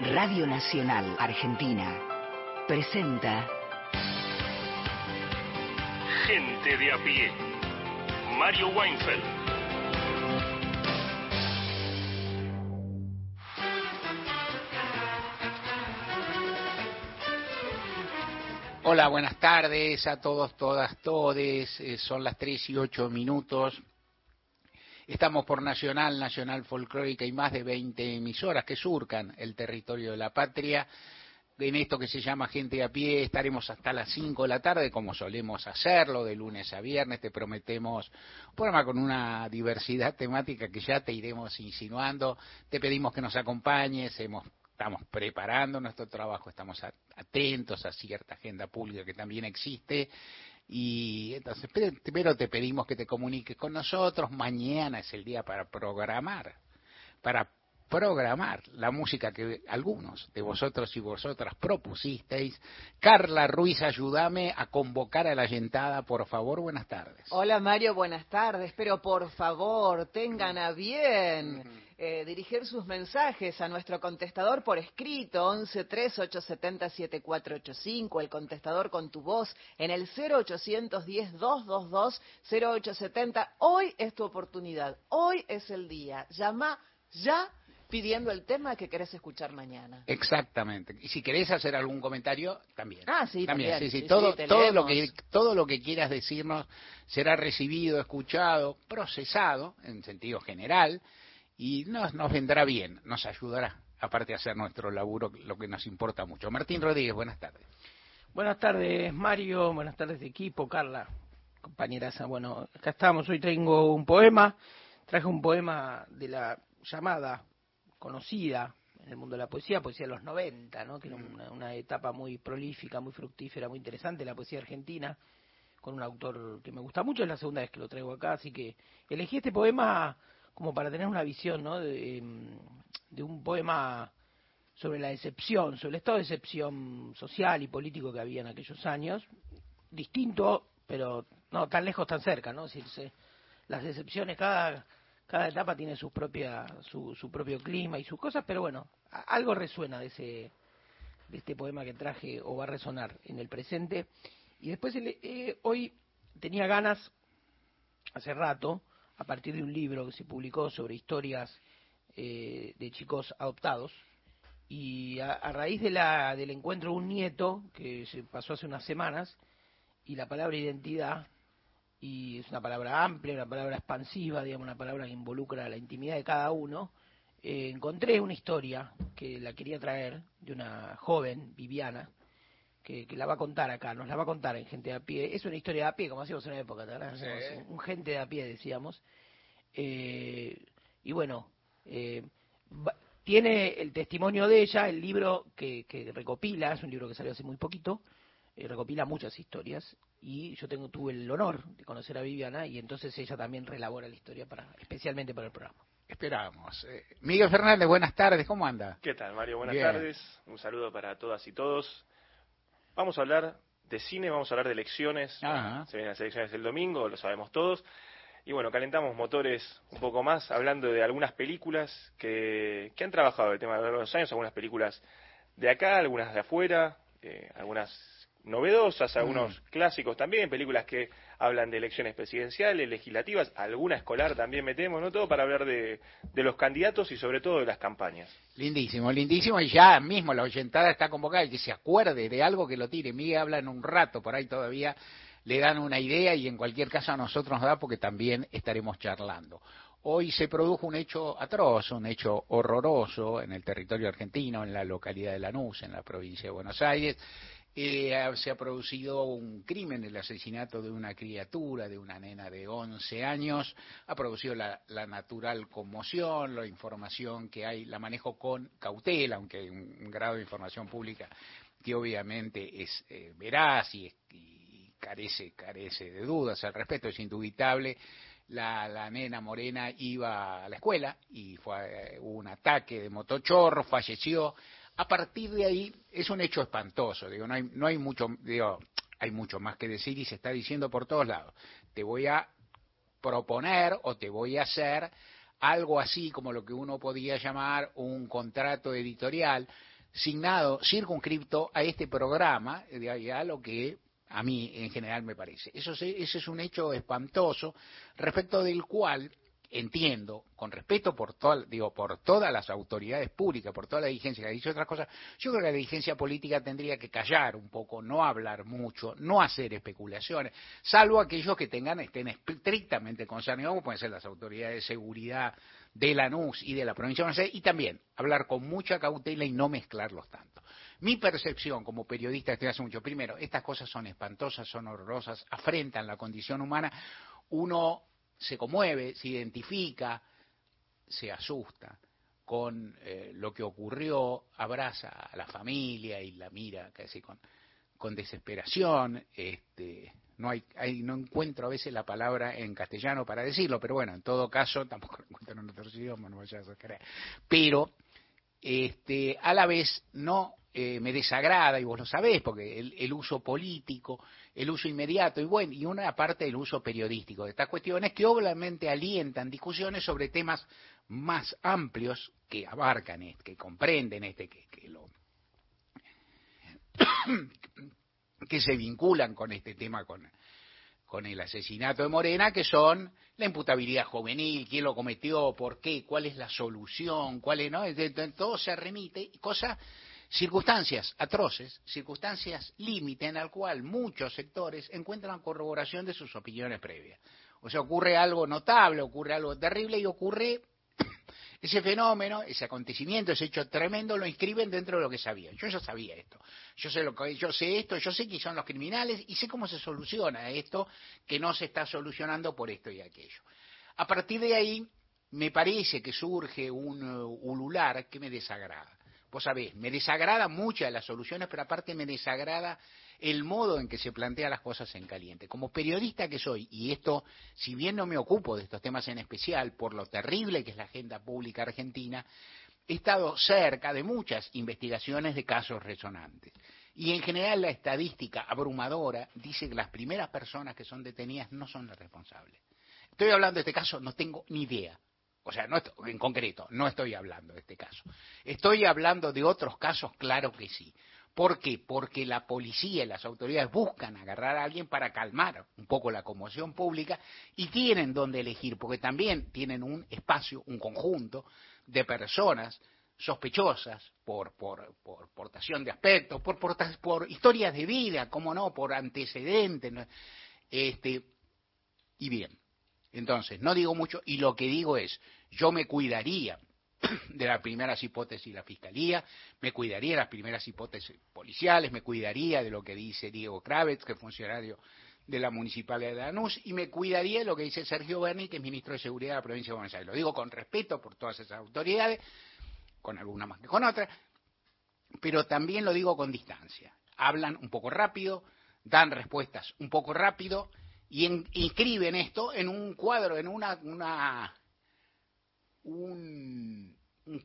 Radio Nacional Argentina presenta Gente de a pie. Mario Weinfeld. Hola, buenas tardes a todos, todas, todes. Eh, son las 3 y 8 minutos. Estamos por Nacional, Nacional Folclórica y más de 20 emisoras que surcan el territorio de la patria. En esto que se llama Gente a Pie estaremos hasta las 5 de la tarde, como solemos hacerlo, de lunes a viernes. Te prometemos un programa con una diversidad temática que ya te iremos insinuando. Te pedimos que nos acompañes, hemos estamos preparando nuestro trabajo, estamos atentos a cierta agenda pública que también existe y entonces primero te pedimos que te comuniques con nosotros, mañana es el día para programar, para programar la música que algunos de vosotros y vosotras propusisteis. Carla Ruiz, ayúdame a convocar a la yentada, por favor, buenas tardes. Hola Mario, buenas tardes, pero por favor, tengan a bien eh, dirigir sus mensajes a nuestro contestador por escrito, 11 870 7485, el contestador con tu voz en el 0810 222 0870. Hoy es tu oportunidad, hoy es el día. Llama ya pidiendo el tema que querés escuchar mañana. Exactamente. Y si querés hacer algún comentario, también. Ah, sí, también. Sí, sí, todo, todo, lo que, todo lo que quieras decirnos será recibido, escuchado, procesado, en sentido general, y nos, nos vendrá bien, nos ayudará, aparte de hacer nuestro laburo, lo que nos importa mucho. Martín Rodríguez, buenas tardes. Buenas tardes, Mario. Buenas tardes, equipo. Carla, compañeras. Bueno, acá estamos. Hoy tengo un poema. Traje un poema de la llamada conocida en el mundo de la poesía, poesía de los 90, ¿no? que era mm. una, etapa muy prolífica, muy fructífera, muy interesante, la poesía argentina, con un autor que me gusta mucho, es la segunda vez que lo traigo acá, así que elegí este poema como para tener una visión ¿no? de, em, de un poema sobre la decepción, sobre el estado de decepción social y político que había en aquellos años, distinto, pero no tan lejos, tan cerca, ¿no? Es decir, las decepciones, cada cada etapa tiene su propia su, su propio clima y sus cosas, pero bueno, algo resuena de ese de este poema que traje o va a resonar en el presente. Y después eh, hoy tenía ganas, hace rato, a partir de un libro que se publicó sobre historias eh, de chicos adoptados, y a, a, raíz de la, del encuentro de un nieto que se pasó hace unas semanas, y la palabra identidad y es una palabra amplia, una palabra expansiva, digamos, una palabra que involucra la intimidad de cada uno, eh, encontré una historia que la quería traer de una joven, Viviana, que, la va a contar acá, nos la va a contar en Gente de a Pie. Es una historia de a pie, como hacíamos en una época, Un gente de a pie, decíamos. Eh, y bueno, eh, tiene el testimonio de ella, el libro que, que recopila, es un libro que salió hace muy poquito, recopila muchas historias y yo tengo tuve el honor de conocer a Viviana y entonces ella también relabora la historia para especialmente para el programa. Esperamos. Eh, Miguel Fernández, buenas tardes, ¿cómo anda? ¿Qué tal, Mario? Buenas tardes. Un saludo para todas y todos. Vamos a hablar de cine, vamos a hablar de elecciones. Se vienen las elecciones el domingo, lo sabemos todos. Y bueno, calentamos motores un poco más hablando de algunas películas que, que han trabajado el tema de los años, algunas películas de acá, algunas de afuera, eh, algunas novedosas, algunos mm. clásicos también, películas que hablan de elecciones presidenciales, legislativas, alguna escolar también metemos, ¿no? Todo para hablar de, de los candidatos y sobre todo de las campañas. Lindísimo, lindísimo, y ya mismo la oyentada está convocada y que se acuerde de algo que lo tire. Miguel habla en un rato, por ahí todavía le dan una idea y en cualquier caso a nosotros nos da porque también estaremos charlando. Hoy se produjo un hecho atroz, un hecho horroroso en el territorio argentino, en la localidad de Lanús, en la provincia de Buenos Aires, eh, se ha producido un crimen, el asesinato de una criatura, de una nena de 11 años, ha producido la, natural conmoción, la información que hay, la manejo con cautela, aunque hay un, grado de información pública que obviamente es eh, veraz y, carece, carece de dudas al respecto, es indubitable. La, la, nena morena iba a la escuela y fue eh, un ataque de motochorro, falleció a partir de ahí es un hecho espantoso, digo, no hay, no hay mucho, digo, hay mucho más que decir y se está diciendo por todos lados. Te voy a proponer o te voy a hacer algo así como lo que uno podía llamar un contrato editorial signado, circunscripto a este programa, a lo que a mí en general me parece. Eso, ese es un hecho espantoso respecto del cual entiendo, con respeto por, digo, por todas las autoridades públicas, por toda la dirigencia que ha dicho otras cosas, yo creo que la dirigencia política tendría que callar un poco, no hablar mucho, no hacer especulaciones, salvo aquellos que tengan, estén estrictamente concernidos, como pueden ser las autoridades de seguridad de la NUS y de la provincia de Aires, y también hablar con mucha cautela y no mezclarlos tanto. Mi percepción como periodista desde hace mucho, primero, estas cosas son espantosas, son horrorosas, afrentan la condición humana, uno se conmueve, se identifica, se asusta con eh, lo que ocurrió, abraza a la familia y la mira casi con, con desesperación. Este, no, hay, no encuentro a veces la palabra en castellano para decirlo, pero bueno, en todo caso, tampoco lo encuentro en otros idiomas, no vayas a creer. Pero este, a la vez no eh, me desagrada, y vos lo sabés, porque el, uso político, el uso inmediato, y bueno, y una parte del uso periodístico de estas cuestiones que obviamente alientan discusiones sobre temas más amplios que abarcan, este, que comprenden este, que, que lo que se vinculan con este tema, con, con el asesinato de Morena, que son la imputabilidad juvenil, quién lo cometió, por qué, cuál es la solución, cuál es, ¿no? Todo se remite, cosas circunstancias atroces, circunstancias límite en el cual muchos sectores encuentran corroboración de sus opiniones previas. O sea, ocurre algo notable, ocurre algo terrible y ocurre ese fenómeno, ese acontecimiento, ese hecho tremendo, lo inscriben dentro de lo que sabían. Yo ya sabía esto. Yo sé, lo que, yo sé esto, yo sé que son los criminales y sé cómo se soluciona esto que no se está solucionando por esto y aquello. A partir de ahí, me parece que surge un uh, ulular que me desagrada. Vos sabés, me desagrada muchas las soluciones, pero aparte me desagrada el modo en que se plantean las cosas en caliente. Como periodista que soy, y esto, si bien no me ocupo de estos temas en especial, por lo terrible que es la agenda pública argentina, he estado cerca de muchas investigaciones de casos resonantes. Y en general la estadística abrumadora dice que las primeras personas que son detenidas no son las responsables. Estoy hablando de este caso, no tengo ni idea. O sea, no en concreto, no estoy hablando de este caso. Estoy hablando de otros casos, claro que sí. ¿Por qué? Porque la policía y las autoridades buscan agarrar a alguien para calmar un poco la conmoción pública y tienen donde elegir, porque también tienen un espacio, un conjunto de personas sospechosas por, por, por portación de aspectos, por, por, por historias de vida, cómo no, por antecedentes. Este, y bien, entonces, no digo mucho y lo que digo es, yo me cuidaría de las primeras hipótesis de la Fiscalía, me cuidaría de las primeras hipótesis policiales, me cuidaría de lo que dice Diego Kravitz, que es funcionario de la Municipalidad de Lanús, y me cuidaría de lo que dice Sergio Berni, que es ministro de Seguridad de la provincia de Buenos Aires. Lo digo con respeto por todas esas autoridades, con algunas más que con otras, pero también lo digo con distancia. Hablan un poco rápido, dan respuestas un poco rápido, y inscriben esto en un cuadro, en una, una un,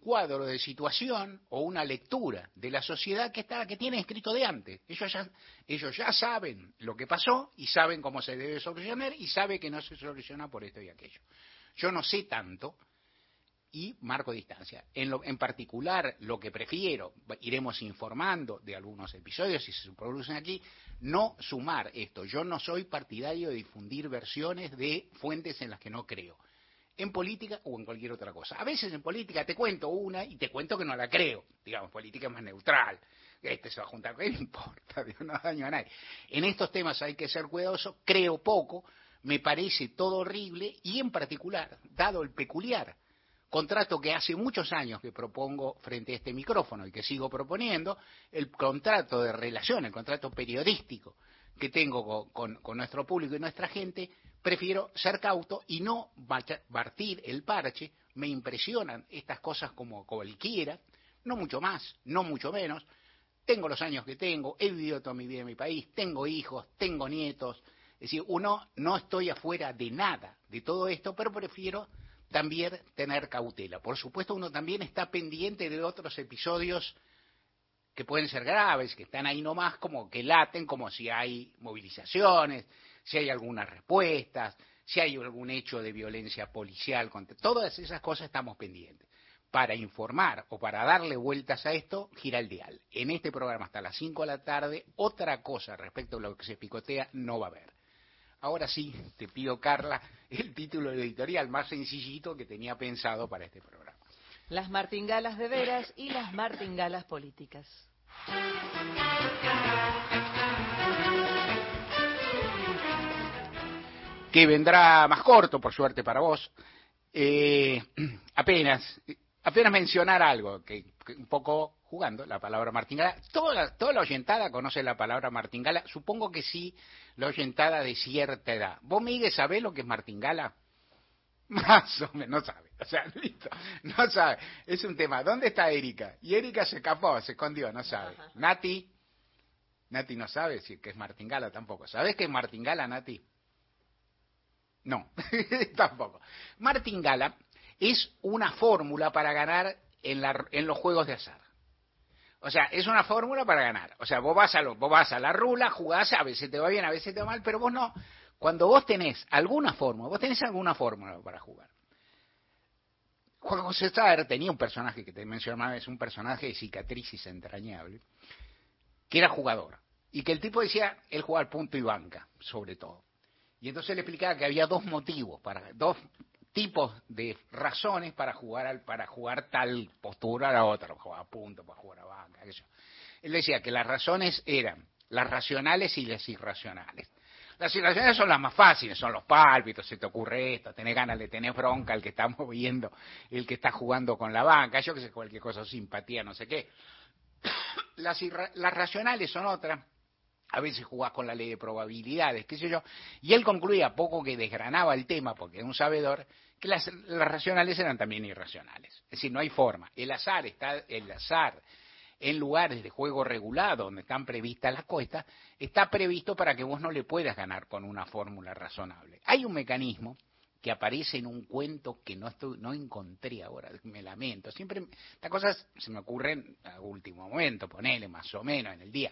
cuadro de situación o una lectura de la sociedad que está que tiene escrito de antes. Ellos ya, ellos ya saben lo que pasó y saben cómo se debe solucionar y saben que no se soluciona por esto y aquello. Yo no sé tanto y marco distancia. En, lo, en particular, lo que prefiero, iremos informando de algunos episodios si se producen aquí, no sumar esto. Yo no soy partidario de difundir versiones de fuentes en las que no creo. En política o en cualquier otra cosa. A veces en política te cuento una y te cuento que no la creo. Digamos, política es más neutral. Este se va a juntar, ¿qué importa? No daño a nadie. En estos temas hay que ser cuidadoso. Creo poco. Me parece todo horrible y en particular, dado el peculiar contrato que hace muchos años que propongo frente a este micrófono y que sigo proponiendo, el contrato de relación, el contrato periodístico que tengo con, nuestro público y nuestra gente, prefiero ser cauto y no partir el parche. Me impresionan estas cosas como cualquiera, no mucho más, no mucho menos. Tengo los años que tengo, he vivido toda mi vida en mi país, tengo hijos, tengo nietos. Es decir, uno no estoy afuera de nada de todo esto, pero prefiero también tener cautela. Por supuesto, uno también está pendiente de otros episodios que pueden ser graves, que están ahí nomás, como que laten, como si hay movilizaciones, si hay algunas respuestas, si hay algún hecho de violencia policial, todas esas cosas estamos pendientes. Para informar o para darle vueltas a esto, gira el dial. En este programa hasta las 5 de la tarde, otra cosa respecto a lo que se picotea no va a haber. Ahora sí, te pido, Carla, el título editorial más sencillito que tenía pensado para este programa. Las martingalas de veras y las martingalas políticas. Que vendrá más corto, por suerte para vos. Eh, apenas, apenas mencionar algo, que, un poco jugando, la palabra martingala. Toda, toda la oyentada conoce la palabra martingala. Supongo que sí, la oyentada de cierta edad. ¿Vos, Miguel, sabés lo que es martingala? Más o menos, no sabe. O sea, listo, no sabe. Es un tema. ¿Dónde está Erika? Y Erika se escapó, se escondió, no sabe. Nati, Nati no sabe si que es martingala tampoco. ¿Sabés qué es martingala, Nati? No, tampoco. Martingala es una fórmula para ganar en, la, en los juegos de azar. O sea, es una fórmula para ganar. O sea, vos vas a, lo, vos vas a la rula, jugás, a veces te va bien, a veces te va mal, pero vos no. Cuando vos tenés alguna fórmula, vos tenés alguna fórmula para jugar. Juan José Saer tenía un personaje que te mencionaba, es un personaje de cicatrices entrañable, que era jugador. Y que el tipo decía, él jugaba al punto y banca, sobre todo. Y entonces le explicaba que había dos motivos, para dos tipos de razones para jugar al, para jugar tal postura a la otra, jugar a punto, para jugar a banca. Él decía que las razones eran las racionales y las irracionales. Las situaciones son las más fáciles, son los pálpitos, se te ocurre esto, tenés ganas de tener bronca el que está moviendo, el que está jugando con la banca, yo que sé, cualquier cosa, simpatía, no sé qué. Las, las racionales son otras, a veces jugás con la ley de probabilidades, qué sé yo, y él concluía, poco que desgranaba el tema, porque es un sabedor, que las, las racionales eran también irracionales. Es decir, no hay forma. El azar está, el azar en lugares de juego regulado donde están previstas las cuestas, está previsto para que vos no le puedas ganar con una fórmula razonable. Hay un mecanismo que aparece en un cuento que no no encontré ahora, me lamento. Siempre estas cosas se me ocurren a último momento, ponele más o menos en el día,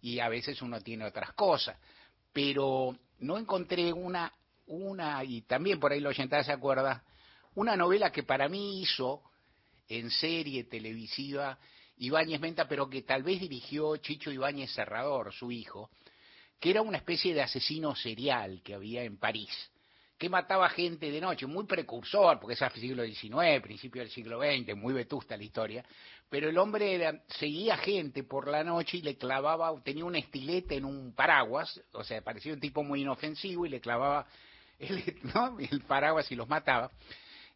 y a veces uno tiene otras cosas, pero no encontré una, una y también por ahí lo oyentada se acuerda, una novela que para mí hizo en serie televisiva Ibáñez Menta, pero que tal vez dirigió Chicho Ibáñez Serrador, su hijo, que era una especie de asesino serial que había en París, que mataba gente de noche, muy precursor, porque es el siglo XIX, principio del siglo XX, muy vetusta la historia, pero el hombre seguía gente por la noche y le clavaba, tenía un estilete en un paraguas, o sea, parecía un tipo muy inofensivo y le clavaba el, el paraguas y los mataba.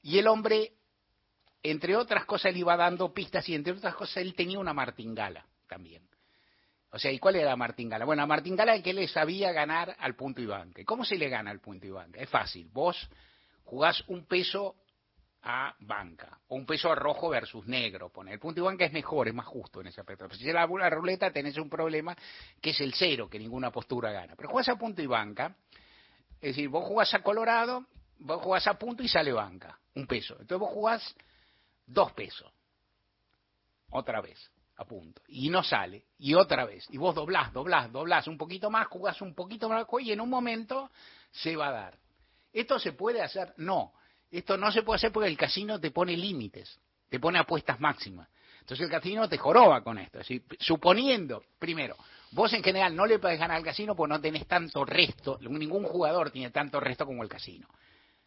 Y el hombre entre otras cosas, él iba dando pistas y entre otras cosas, él tenía una martingala también. O sea, ¿y cuál era la martingala? Bueno, la martingala que él sabía ganar al punto y banca. ¿Cómo se le gana al punto y banca? Es fácil. Vos jugás un peso a banca, o un peso a rojo versus negro. Pone. El punto y banca es mejor, es más justo en ese aspecto. Si es la, la ruleta tenés un problema que es el cero, que ninguna postura gana. Pero jugás a punto y banca, es decir, vos jugás a colorado, vos jugás a punto y sale banca, un peso. Entonces vos jugás dos pesos. Otra vez, punto. Y no sale. Y otra vez. Y vos doblás, doblás, doblás un poquito más, jugás un poquito más y en un momento se va a dar. ¿Esto se puede hacer? No. Esto no se puede hacer porque el casino te pone límites, te pone apuestas máximas. Entonces el casino te joroba con esto. suponiendo, primero, vos en general no le podés ganar al casino porque no tenés tanto resto, ningún jugador tiene tanto resto como el casino.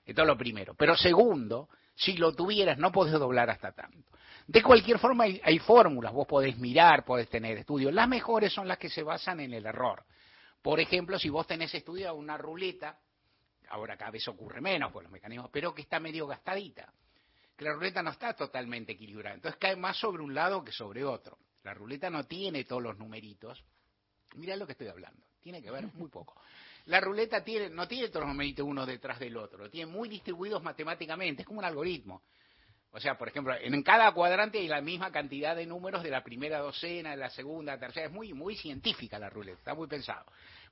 Esto es lo primero. Pero segundo, si lo tuvieras, no podés doblar hasta tanto. De cualquier forma, hay, fórmulas, vos podés mirar, podés tener estudios. Las mejores son las que se basan en el error. Por ejemplo, si vos tenés estudiado una ruleta, ahora cada vez ocurre menos por los mecanismos, pero que está medio gastadita, que la ruleta no está totalmente equilibrada, entonces cae más sobre un lado que sobre otro. La ruleta no tiene todos los numeritos. Mirá lo que estoy hablando, tiene que ver muy poco. La ruleta tiene, no tiene todos los uno detrás del otro, lo tiene muy distribuidos matemáticamente, es como un algoritmo. O sea, por ejemplo, en cada cuadrante hay la misma cantidad de números de la primera docena, de la segunda, tercera. Es muy, muy científica la ruleta, está muy pensado.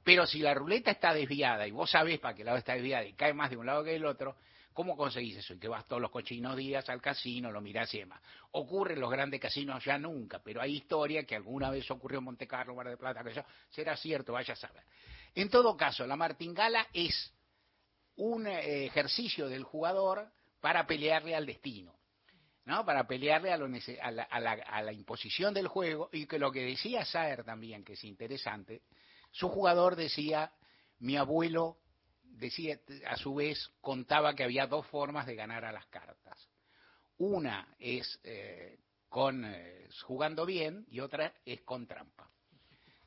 Pero si la ruleta está desviada y vos sabés para qué lado está desviada y cae más de un lado que del otro, ¿cómo conseguís eso? Y que vas todos los cochinos días al casino, lo mirás y demás. Ocurre en los grandes casinos ya nunca, pero hay historia que alguna vez ocurrió en Monte Carlo, Mar de Plata, que eso será cierto, vaya a saber. En todo caso, la martingala es un eh, ejercicio del jugador para pelearle al destino. ¿no? para pelearle a, la, a, la, imposición del juego y que lo que decía Saer también, que es interesante, su jugador decía, mi abuelo decía, a su vez, contaba que había dos formas de ganar a las cartas. Una es eh, con eh, jugando bien y otra es con trampa.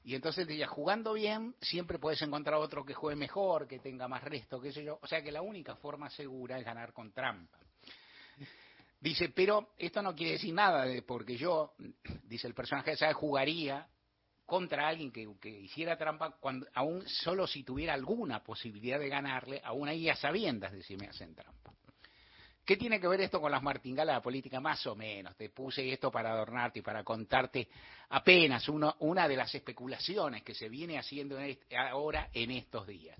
Y entonces decía, jugando bien, siempre puedes encontrar otro que juegue mejor, que tenga más resto, qué sé yo. O sea que la única forma segura es ganar con trampa. Dice, pero esto no quiere decir nada, porque yo, dice el personaje, ¿sabe? jugaría contra alguien que, hiciera trampa, cuando, aún solo si tuviera alguna posibilidad de ganarle, aún ahí a sabiendas de si me hacen trampa. ¿Qué tiene que ver esto con las martingalas de la política? Más o menos. Te puse esto para adornarte y para contarte apenas una de las especulaciones que se viene haciendo ahora en estos días.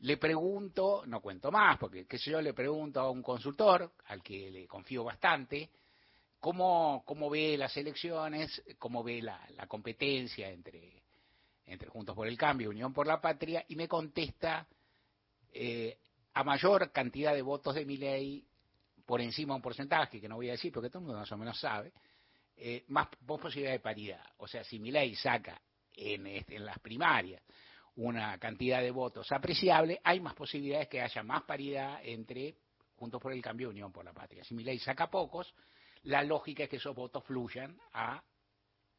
Le pregunto, no cuento más, porque qué sé yo, le pregunto a un consultor, al que le confío bastante, cómo, cómo ve las elecciones, cómo ve la, competencia entre, entre Juntos por el Cambio Unión por la Patria, y me contesta eh, a mayor cantidad de votos de mi ley por encima de un porcentaje, que no voy a decir porque todo el mundo más o menos sabe, eh, más posibilidad de paridad. O sea, si mi ley saca en, este, en las primarias una cantidad de votos apreciable, hay más posibilidades que haya más paridad entre Juntos por el Cambio y Unión por la Patria. Si mi ley saca pocos, la lógica es que esos votos fluyan a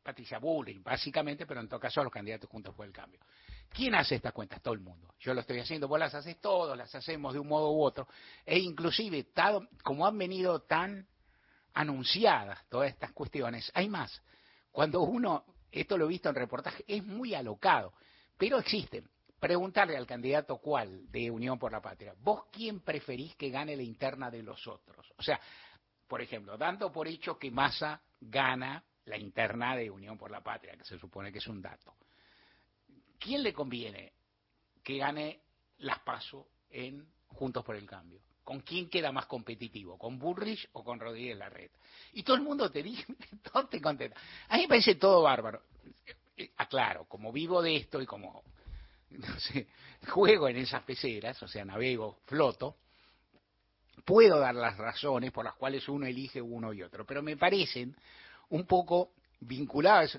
Patricia Bullrich, básicamente, pero en todo caso a los candidatos Juntos por el Cambio. ¿Quién hace estas cuentas? Todo el mundo. Yo lo estoy haciendo, vos las haces todos, las hacemos de un modo u otro. E inclusive, como han venido tan anunciadas todas estas cuestiones, hay más. Cuando uno, esto lo he visto en reportaje, es muy alocado, pero existen. Preguntarle al candidato cuál de Unión por la Patria, ¿vos quién preferís que gane la interna de los otros? O sea, por ejemplo, dando por hecho que Massa gana la interna de Unión por la Patria, que se supone que es un dato. ¿Quién le conviene que gane las PASO en Juntos por el Cambio? ¿Con quién queda más competitivo? ¿Con Bullrich o con Rodríguez Larreta? Y todo el mundo te dice, todo te contenta. A mí me parece todo bárbaro. Aclaro, como vivo de esto y como no sé, juego en esas peceras, o sea, navego, floto, puedo dar las razones por las cuales uno elige uno y otro, pero me parecen un poco vinculadas.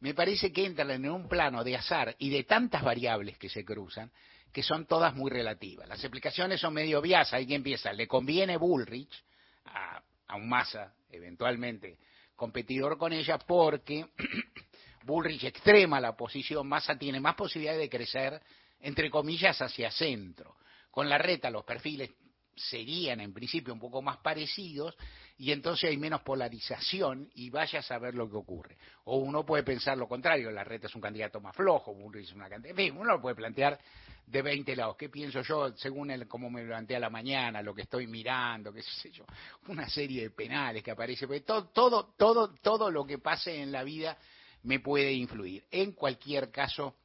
Me parece que entran en un plano de azar y de tantas variables que se cruzan que son todas muy relativas. Las explicaciones son medio obvias. Quien empieza, le conviene Bullrich a, a un masa eventualmente competidor con ella porque Bullrich extrema la posición, Massa tiene más posibilidades de crecer, entre comillas, hacia centro. Con la reta los perfiles serían en principio un poco más parecidos y entonces hay menos polarización y vaya a saber lo que ocurre. O uno puede pensar lo contrario, la red es un candidato más flojo, es una cantidad, uno lo puede plantear de 20 lados. ¿Qué pienso yo según el, cómo me levanté a la mañana, lo que estoy mirando, qué sé yo? Una serie de penales que aparece, porque todo, todo, todo, todo lo que pase en la vida me puede influir. En cualquier caso,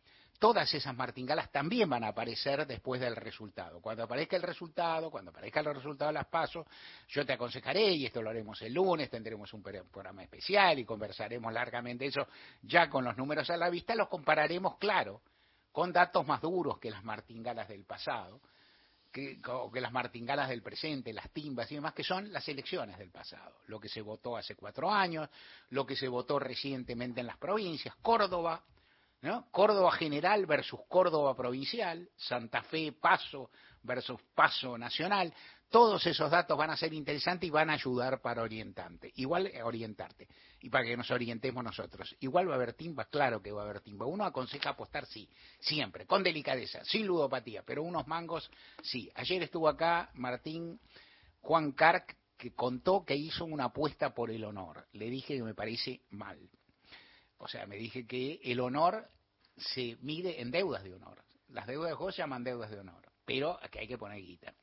todas esas martingalas también van a aparecer después del resultado. Cuando aparezca el resultado, cuando aparezca el resultado de las pasos, yo te aconsejaré, y esto lo haremos el lunes, tendremos un programa especial y conversaremos largamente eso, ya con los números a la vista, los compararemos, claro, con datos más duros que las martingalas del pasado, que, que las martingalas del presente, las timbas y demás, que son las elecciones del pasado, lo que se votó hace cuatro años, lo que se votó recientemente en las provincias, Córdoba, Córdoba general versus Córdoba provincial, Santa Fe Paso versus Paso nacional, todos esos datos van a ser interesantes y van a ayudar para orientarte, igual eh, orientarte y para que nos orientemos nosotros. Igual va a haber timba, claro que va a haber timba. Uno aconseja apostar sí, siempre, con delicadeza, sin ludopatía, pero unos mangos sí. Ayer estuvo acá Martín Juan Carc que contó que hizo una apuesta por el honor. Le dije que me parece mal. O sea, me dije que el honor se mide en deudas de honor. Las deudas de juego se llaman deudas de honor, pero aquí hay que poner guita.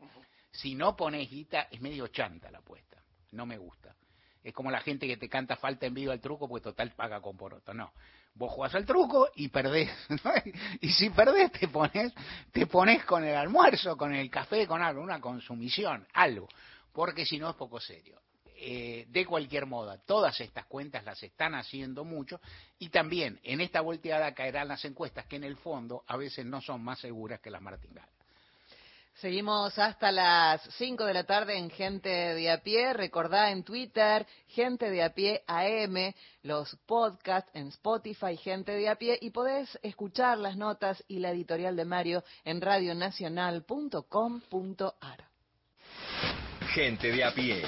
Si no pones guita, es medio chanta la apuesta. No me gusta. Es como la gente que te canta falta en vivo al truco, pues total paga con poroto. No. Vos jugás al truco y perdés. y si perdés, te pones, te pones con el almuerzo, con el café, con algo, una consumición, algo. Porque si no es poco serio. Eh, de cualquier modo, todas estas cuentas las están haciendo mucho y también en esta volteada caerán las encuestas que en el fondo a veces no son más seguras que las martingalas. Seguimos hasta las 5 de la tarde en Gente de a pie. Recordá en Twitter, Gente de a pie AM, los podcasts en Spotify, Gente de a pie, y podés escuchar las notas y la editorial de Mario en radionacional.com.ar. Gente de a pie.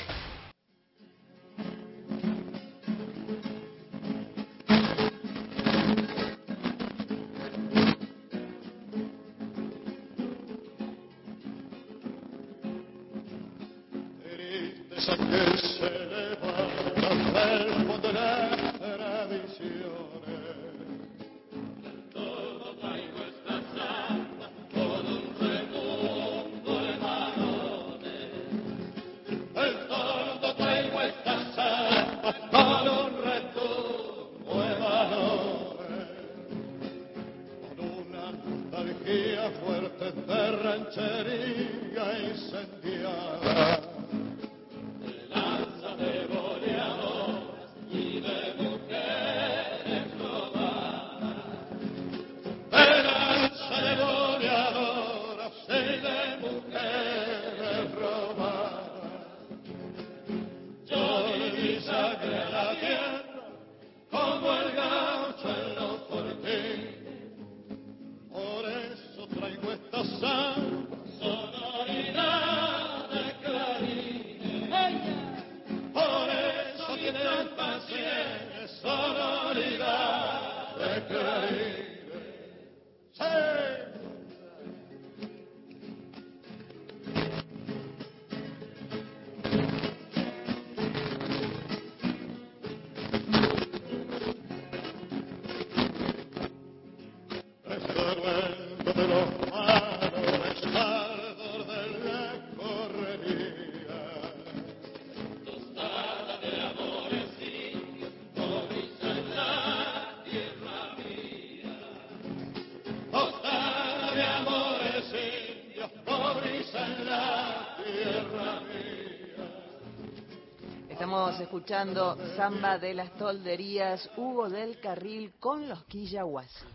Escuchando Samba de las Tolderías, Hugo del Carril con los Quillahuasi.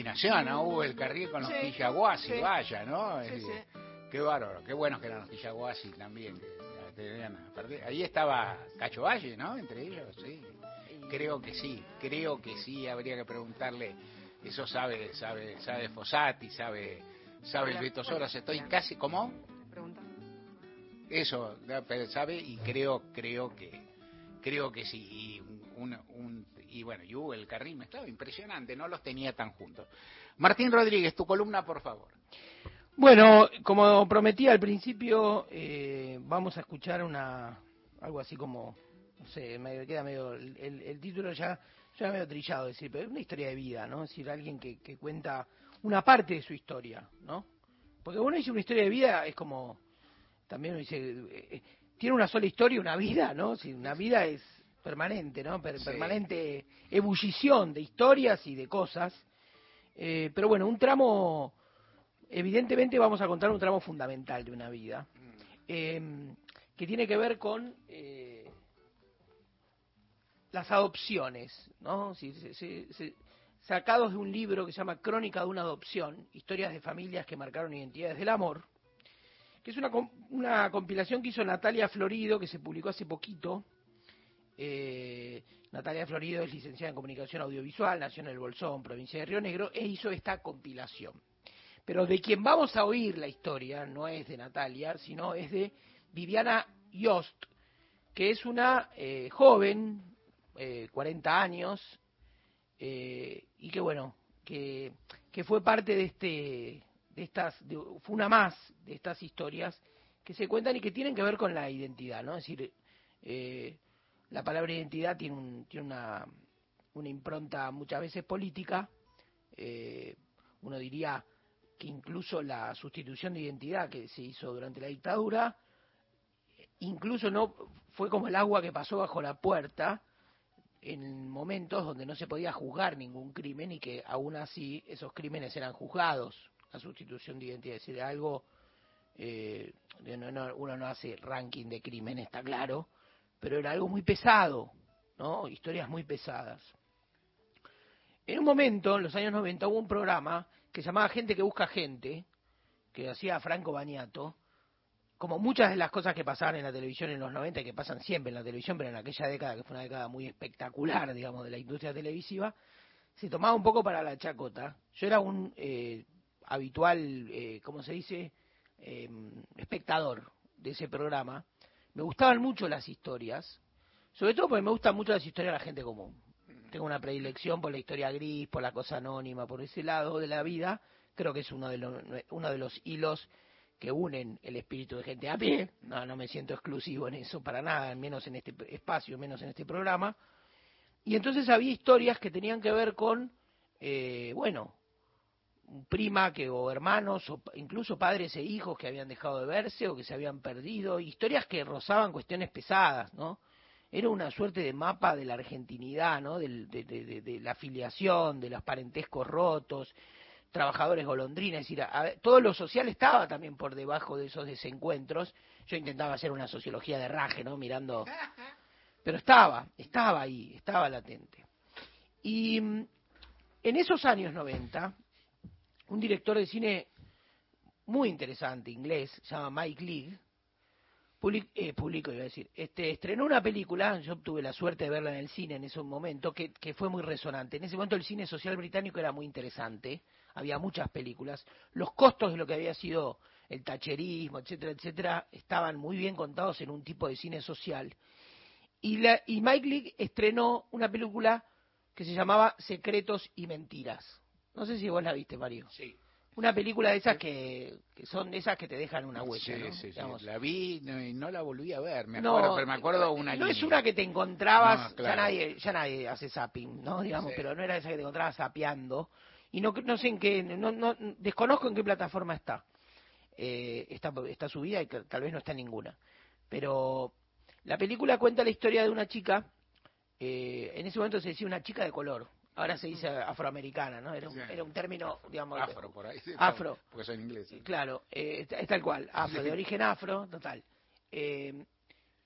Combinación, ¿no? Hugo del Carril con los Quillahuasi, vaya, ¿no? Sí, qué bárbaro, qué buenos que eran los Quillahuasi también. Ahí estaba Cacho Valle, ¿no? Entre ellos, sí. Creo que sí, creo que sí, habría que preguntarle. Eso sabe, sabe, sabe Fossati, sabe, sabe el Beto Soros. Estoy casi, ¿cómo? Eso, sabe y creo creo que creo que sí y un y bueno, y Hugo el Carril mezclado, impresionante, no los tenía tan juntos. Martín Rodríguez, tu columna, por favor. Bueno, como prometí al principio, eh, vamos a escuchar una algo así como, no sé, me queda medio, el, el título ya, ya medio trillado, decir, pero es una historia de vida, ¿no? Es decir, alguien que, que cuenta una parte de su historia, ¿no? Porque uno dice una historia de vida, es como también dice, eh, eh, tiene una sola historia, una vida, ¿no? Si una vida es permanente, ¿no? Permanente ebullición de historias y de cosas. Eh, pero bueno, un tramo, evidentemente vamos a contar un tramo fundamental de una vida, em, que tiene que ver con las adopciones, ¿no? sacados de un libro que se llama Crónica de una adopción, historias de familias que marcaron identidades del amor, que es una, una compilación que hizo Natalia Florido, que se publicó hace poquito. Eh, Natalia Florido es licenciada en Comunicación Audiovisual, nació en el Bolsón, provincia de Río Negro, e hizo esta compilación. Pero de quien vamos a oír la historia no es de Natalia, sino es de Viviana Yost, que es una eh, joven, eh, 40 años, eh, y que bueno, que, que fue parte de este estas, fue una más de estas historias que se cuentan y que tienen que ver con la identidad, ¿no? Es decir, eh, la palabra identidad tiene, tiene una, una, impronta muchas veces política, eh, uno diría que incluso la sustitución de identidad que se hizo durante la dictadura, incluso no fue como el agua que pasó bajo la puerta en momentos donde no se podía juzgar ningún crimen y que aún así esos crímenes eran juzgados. La sustitución de identidad, es decir, algo, eh, uno no hace ranking de crimen, está claro, pero era algo muy pesado, ¿no? Historias muy pesadas. En un momento, en los años 90, hubo un programa que se llamaba Gente que busca gente, que hacía Franco Baniato, como muchas de las cosas que pasaban en la televisión en los 90 y que pasan siempre en la televisión, pero en aquella década, que fue una década muy espectacular, digamos, de la industria televisiva, se tomaba un poco para la chacota. Yo era un eh, habitual, eh, ¿cómo se dice?, em, espectador de ese programa. Me gustaban mucho las historias, sobre todo porque me gustan mucho las historias de la gente común. Tengo una predilección por la historia gris, por la cosa anónima, por ese lado de la vida. Creo que es uno de los, uno de los hilos que unen el espíritu de gente a pie. No, no me siento exclusivo en eso para nada, menos en este espacio, menos en este programa. Y entonces había historias que tenían que ver con, eh, bueno, prima que o hermanos o incluso padres e hijos que habían dejado de verse o que se habían perdido, historias que rozaban cuestiones pesadas, ¿no? Era una suerte de mapa de la argentinidad, ¿no? De, de la afiliación, de los parentescos rotos, trabajadores golondrines, es decir, todo lo social estaba también por debajo de esos desencuentros. Yo intentaba hacer una sociología de raje, ¿no? Mirando, pero estaba, estaba ahí, estaba latente. Y mm, en esos años 90, un director de cine muy interesante, inglés, se llama Mike Leigh, eh, iba a decir, este, estrenó una película, yo tuve la suerte de verla en el cine en ese momento, que, que fue muy resonante. En ese momento el cine social británico era muy interesante, había muchas películas, los costos de lo que había sido el tacherismo, etcétera, etcétera, estaban muy bien contados en un tipo de cine social. Y, la, y Mike Leigh estrenó una película que se llamaba Secretos y Mentiras. No sé si vos la viste, Mario. Sí. Una película de esas que, son esas que te dejan una huella. Sí, sí, sí. La vi y no, la volví a ver. Me acuerdo, pero me acuerdo una No es una que te encontrabas, ya nadie ya nadie hace zapping, ¿no? Digamos, pero no era esa que te encontrabas zapeando y no, no sé en qué, no, no, desconozco en qué plataforma está. Eh, está, está subida y tal vez no está en ninguna. Pero la película cuenta la historia de una chica, eh, en ese momento se decía una chica de color, ahora se dice afroamericana, ¿no? Era un, era un término, digamos... Afro, por ahí. afro. Porque son ingleses. Claro, eh, es tal cual, afro, de origen afro, total. Eh,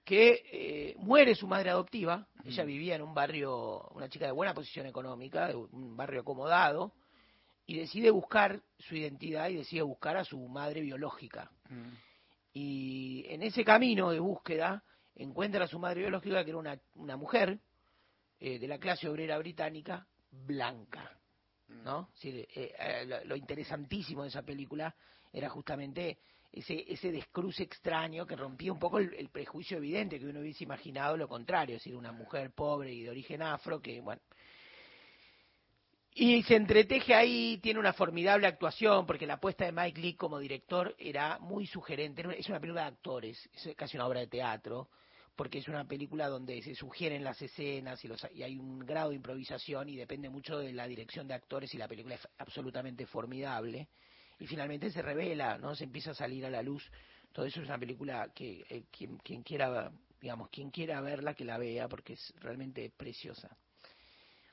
que eh, muere su madre adoptiva, ella vivía en un barrio, una chica de buena posición económica, de un barrio acomodado, y decide buscar su identidad y decide buscar a su madre biológica. Mm. Y en ese camino de búsqueda encuentra a su madre biológica, que era una, una mujer eh, de la clase obrera británica, blanca. Mm. ¿no? Eh, eh, lo, interesantísimo de esa película era justamente ese, ese descruce extraño que rompía un poco el, el, prejuicio evidente que uno hubiese imaginado lo contrario, es decir, una mujer pobre y de origen afro que, bueno, y se entreteje ahí, tiene una formidable actuación, porque la apuesta de Mike Lee como director era muy sugerente. Es una película de actores, es casi una obra de teatro, porque es una película donde se sugieren las escenas y, los, y hay un grado de improvisación y depende mucho de la dirección de actores y la película es absolutamente formidable. Y finalmente se revela, ¿no? Se empieza a salir a la luz. Todo eso es una película que eh, quien, quien quiera, digamos, quien quiera verla, que la vea, porque es realmente preciosa.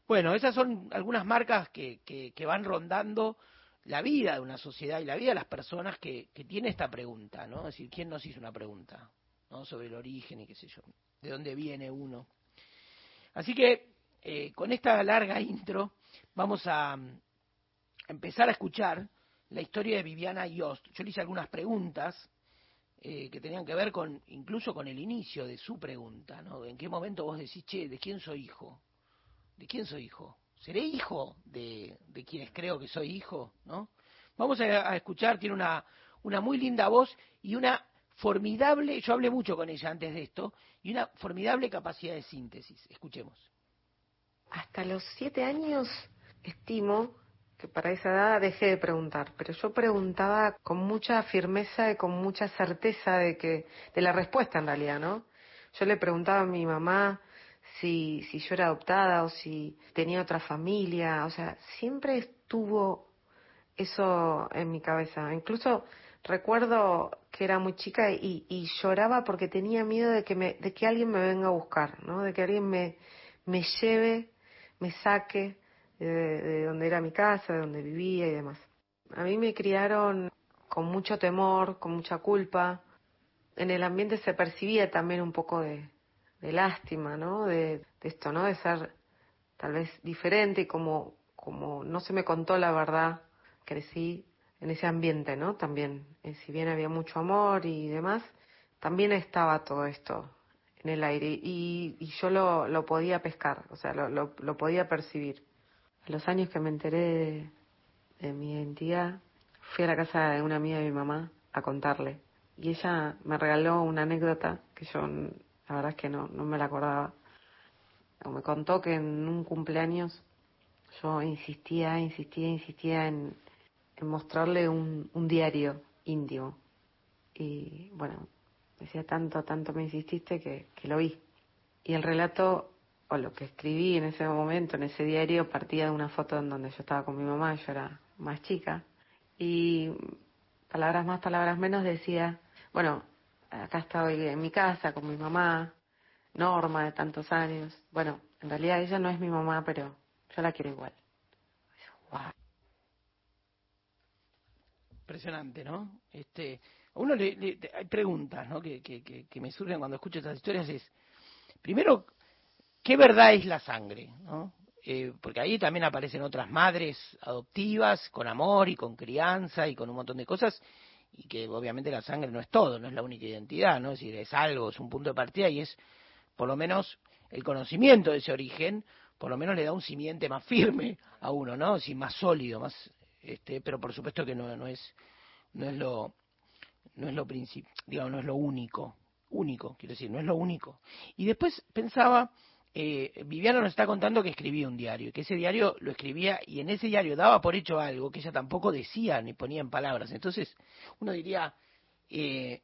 Bueno, esas son algunas marcas que, que, van rondando la vida de una sociedad y la vida de las personas que, que tiene esta pregunta, ¿no? Es decir, ¿quién nos hizo una pregunta? Sobre el origen y qué sé yo, de dónde viene uno. Así que, eh, con esta larga intro, vamos a, empezar a escuchar la historia de Viviana Yost. Yo le hice algunas preguntas eh, que tenían que ver con, incluso con el inicio de su pregunta, ¿no? ¿En qué momento vos decís, che, ¿de quién soy hijo? ¿de quién soy hijo? ¿Seré hijo de, de quienes creo que soy hijo? ¿no? Vamos a, escuchar, tiene una, una muy linda voz y una formidable, yo hablé mucho con ella antes de esto, y una formidable capacidad de síntesis. Escuchemos. Hasta los siete años estimo que para esa edad dejé de preguntar, pero yo preguntaba con mucha firmeza y con mucha certeza de que de la respuesta en realidad, ¿no? Yo le preguntaba a mi mamá si, si yo era adoptada o si tenía otra familia, o sea, siempre estuvo eso en mi cabeza. Incluso recuerdo que era muy chica y, y lloraba porque tenía miedo de que, me, de que alguien me venga a buscar, ¿no? De que alguien me, me lleve, me saque de, de donde era mi casa, de donde vivía y demás. A mí me criaron con mucho temor, con mucha culpa. En el ambiente se percibía también un poco de, de lástima, ¿no? De, esto, ¿no? De ser tal vez diferente y como, como no se me contó la verdad, crecí en ese ambiente, ¿no? También, eh, si bien había mucho amor y demás, también estaba todo esto en el aire y, y yo lo, podía pescar, o sea, lo, lo, lo, podía percibir. A los años que me enteré de, mi identidad, fui a la casa de una amiga de mi mamá a contarle y ella me regaló una anécdota que yo la verdad es que no, no me la acordaba. Me contó que en un cumpleaños yo insistía, insistía, insistía en, mostrarle un, diario íntimo. Y bueno, decía tanto, tanto me insististe que, lo vi. Y el relato, o lo que escribí en ese momento, en ese diario, partía de una foto en donde yo estaba con mi mamá, yo era más chica. Y palabras más, palabras menos, decía, bueno, acá estoy en mi casa con mi mamá, Norma, de tantos años. Bueno, en realidad ella no es mi mamá, pero yo la quiero igual. Impresionante, ¿no? Este, a uno le, hay preguntas, ¿no? Que, que, que, me surgen cuando escucho estas historias es, primero, ¿qué verdad es la sangre, no? Eh, porque ahí también aparecen otras madres adoptivas con amor y con crianza y con un montón de cosas y que obviamente la sangre no es todo, no es la única identidad, ¿no? Es decir, es algo, es un punto de partida y es por lo menos el conocimiento de ese origen, por lo menos le da un simiente más firme a uno, ¿no? Sí, más sólido, más este, pero por supuesto que no, no es no es lo no es lo digamos, no es lo único, único, quiero decir, no es lo único. Y después pensaba eh, Viviana nos está contando que escribía un diario, y que ese diario lo escribía y en ese diario daba por hecho algo que ella tampoco decía ni ponía en palabras. Entonces uno diría, eh,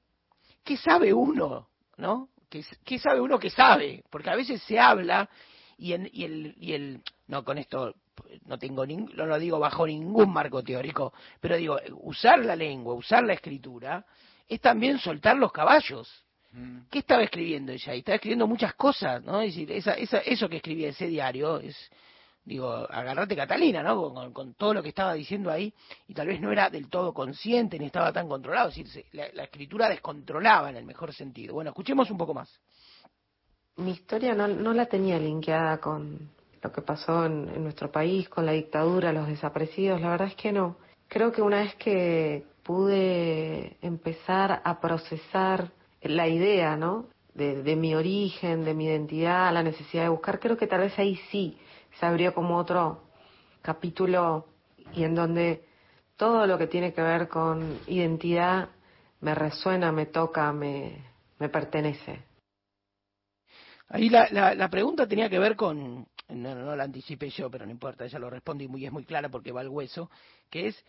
¿qué sabe uno? ¿No? ¿Qué, ¿Qué, sabe uno que sabe? Porque a veces se habla y, en, y, el, y el... No, con esto no tengo no lo digo bajo ningún marco teórico, pero digo, usar la lengua, usar la escritura, es también soltar los caballos Mm. ¿Qué estaba escribiendo ella? Y estaba escribiendo muchas cosas, ¿no? Es decir, esa, esa, eso que escribía ese diario es, digo, agarrate Catalina, ¿no? Con, todo lo que estaba diciendo ahí, y tal vez no era del todo consciente ni estaba tan controlado, es decir, la, escritura descontrolaba en el mejor sentido. Bueno, escuchemos un poco más. Mi historia no, no la tenía linkeada con lo que pasó en, en nuestro país, con la dictadura, los desaparecidos, la verdad es que no. Creo que una vez que pude empezar a procesar la idea, ¿no? De, mi origen, de mi identidad, la necesidad de buscar, creo que tal vez ahí sí se abrió como otro capítulo y en donde todo lo que tiene que ver con identidad me resuena, me toca, me, me pertenece. Ahí la, la, pregunta tenía que ver con, no, no, la anticipé yo, pero no importa, ella lo responde y muy, es muy clara porque va al hueso, que es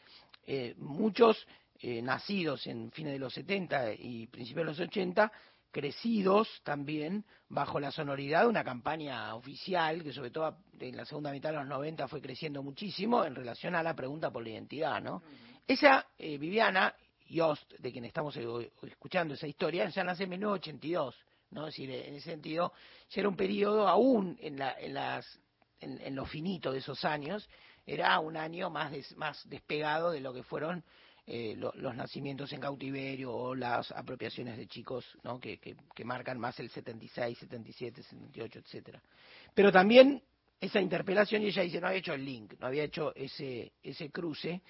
eh, muchos eh, nacidos en fines de los 70 y principios de los 80, crecidos también bajo la sonoridad de una campaña oficial que sobre todo en la segunda mitad de los 90 fue creciendo muchísimo en relación a la pregunta por la identidad, ¿no? Esa eh, Viviana Yost, de quien estamos eh, escuchando esa historia, ya nace en 1982, ¿no? Es decir, en ese sentido, ya era un periodo aún en, la, en, las, en, lo finito de esos años, era un año más, más despegado de lo que fueron eh, los nacimientos en cautiverio o las apropiaciones de chicos ¿no? que, que, marcan más el 76, 77, 78, etcétera. Pero también esa interpelación, y ella dice, no había hecho el link, no había hecho ese, ese cruce,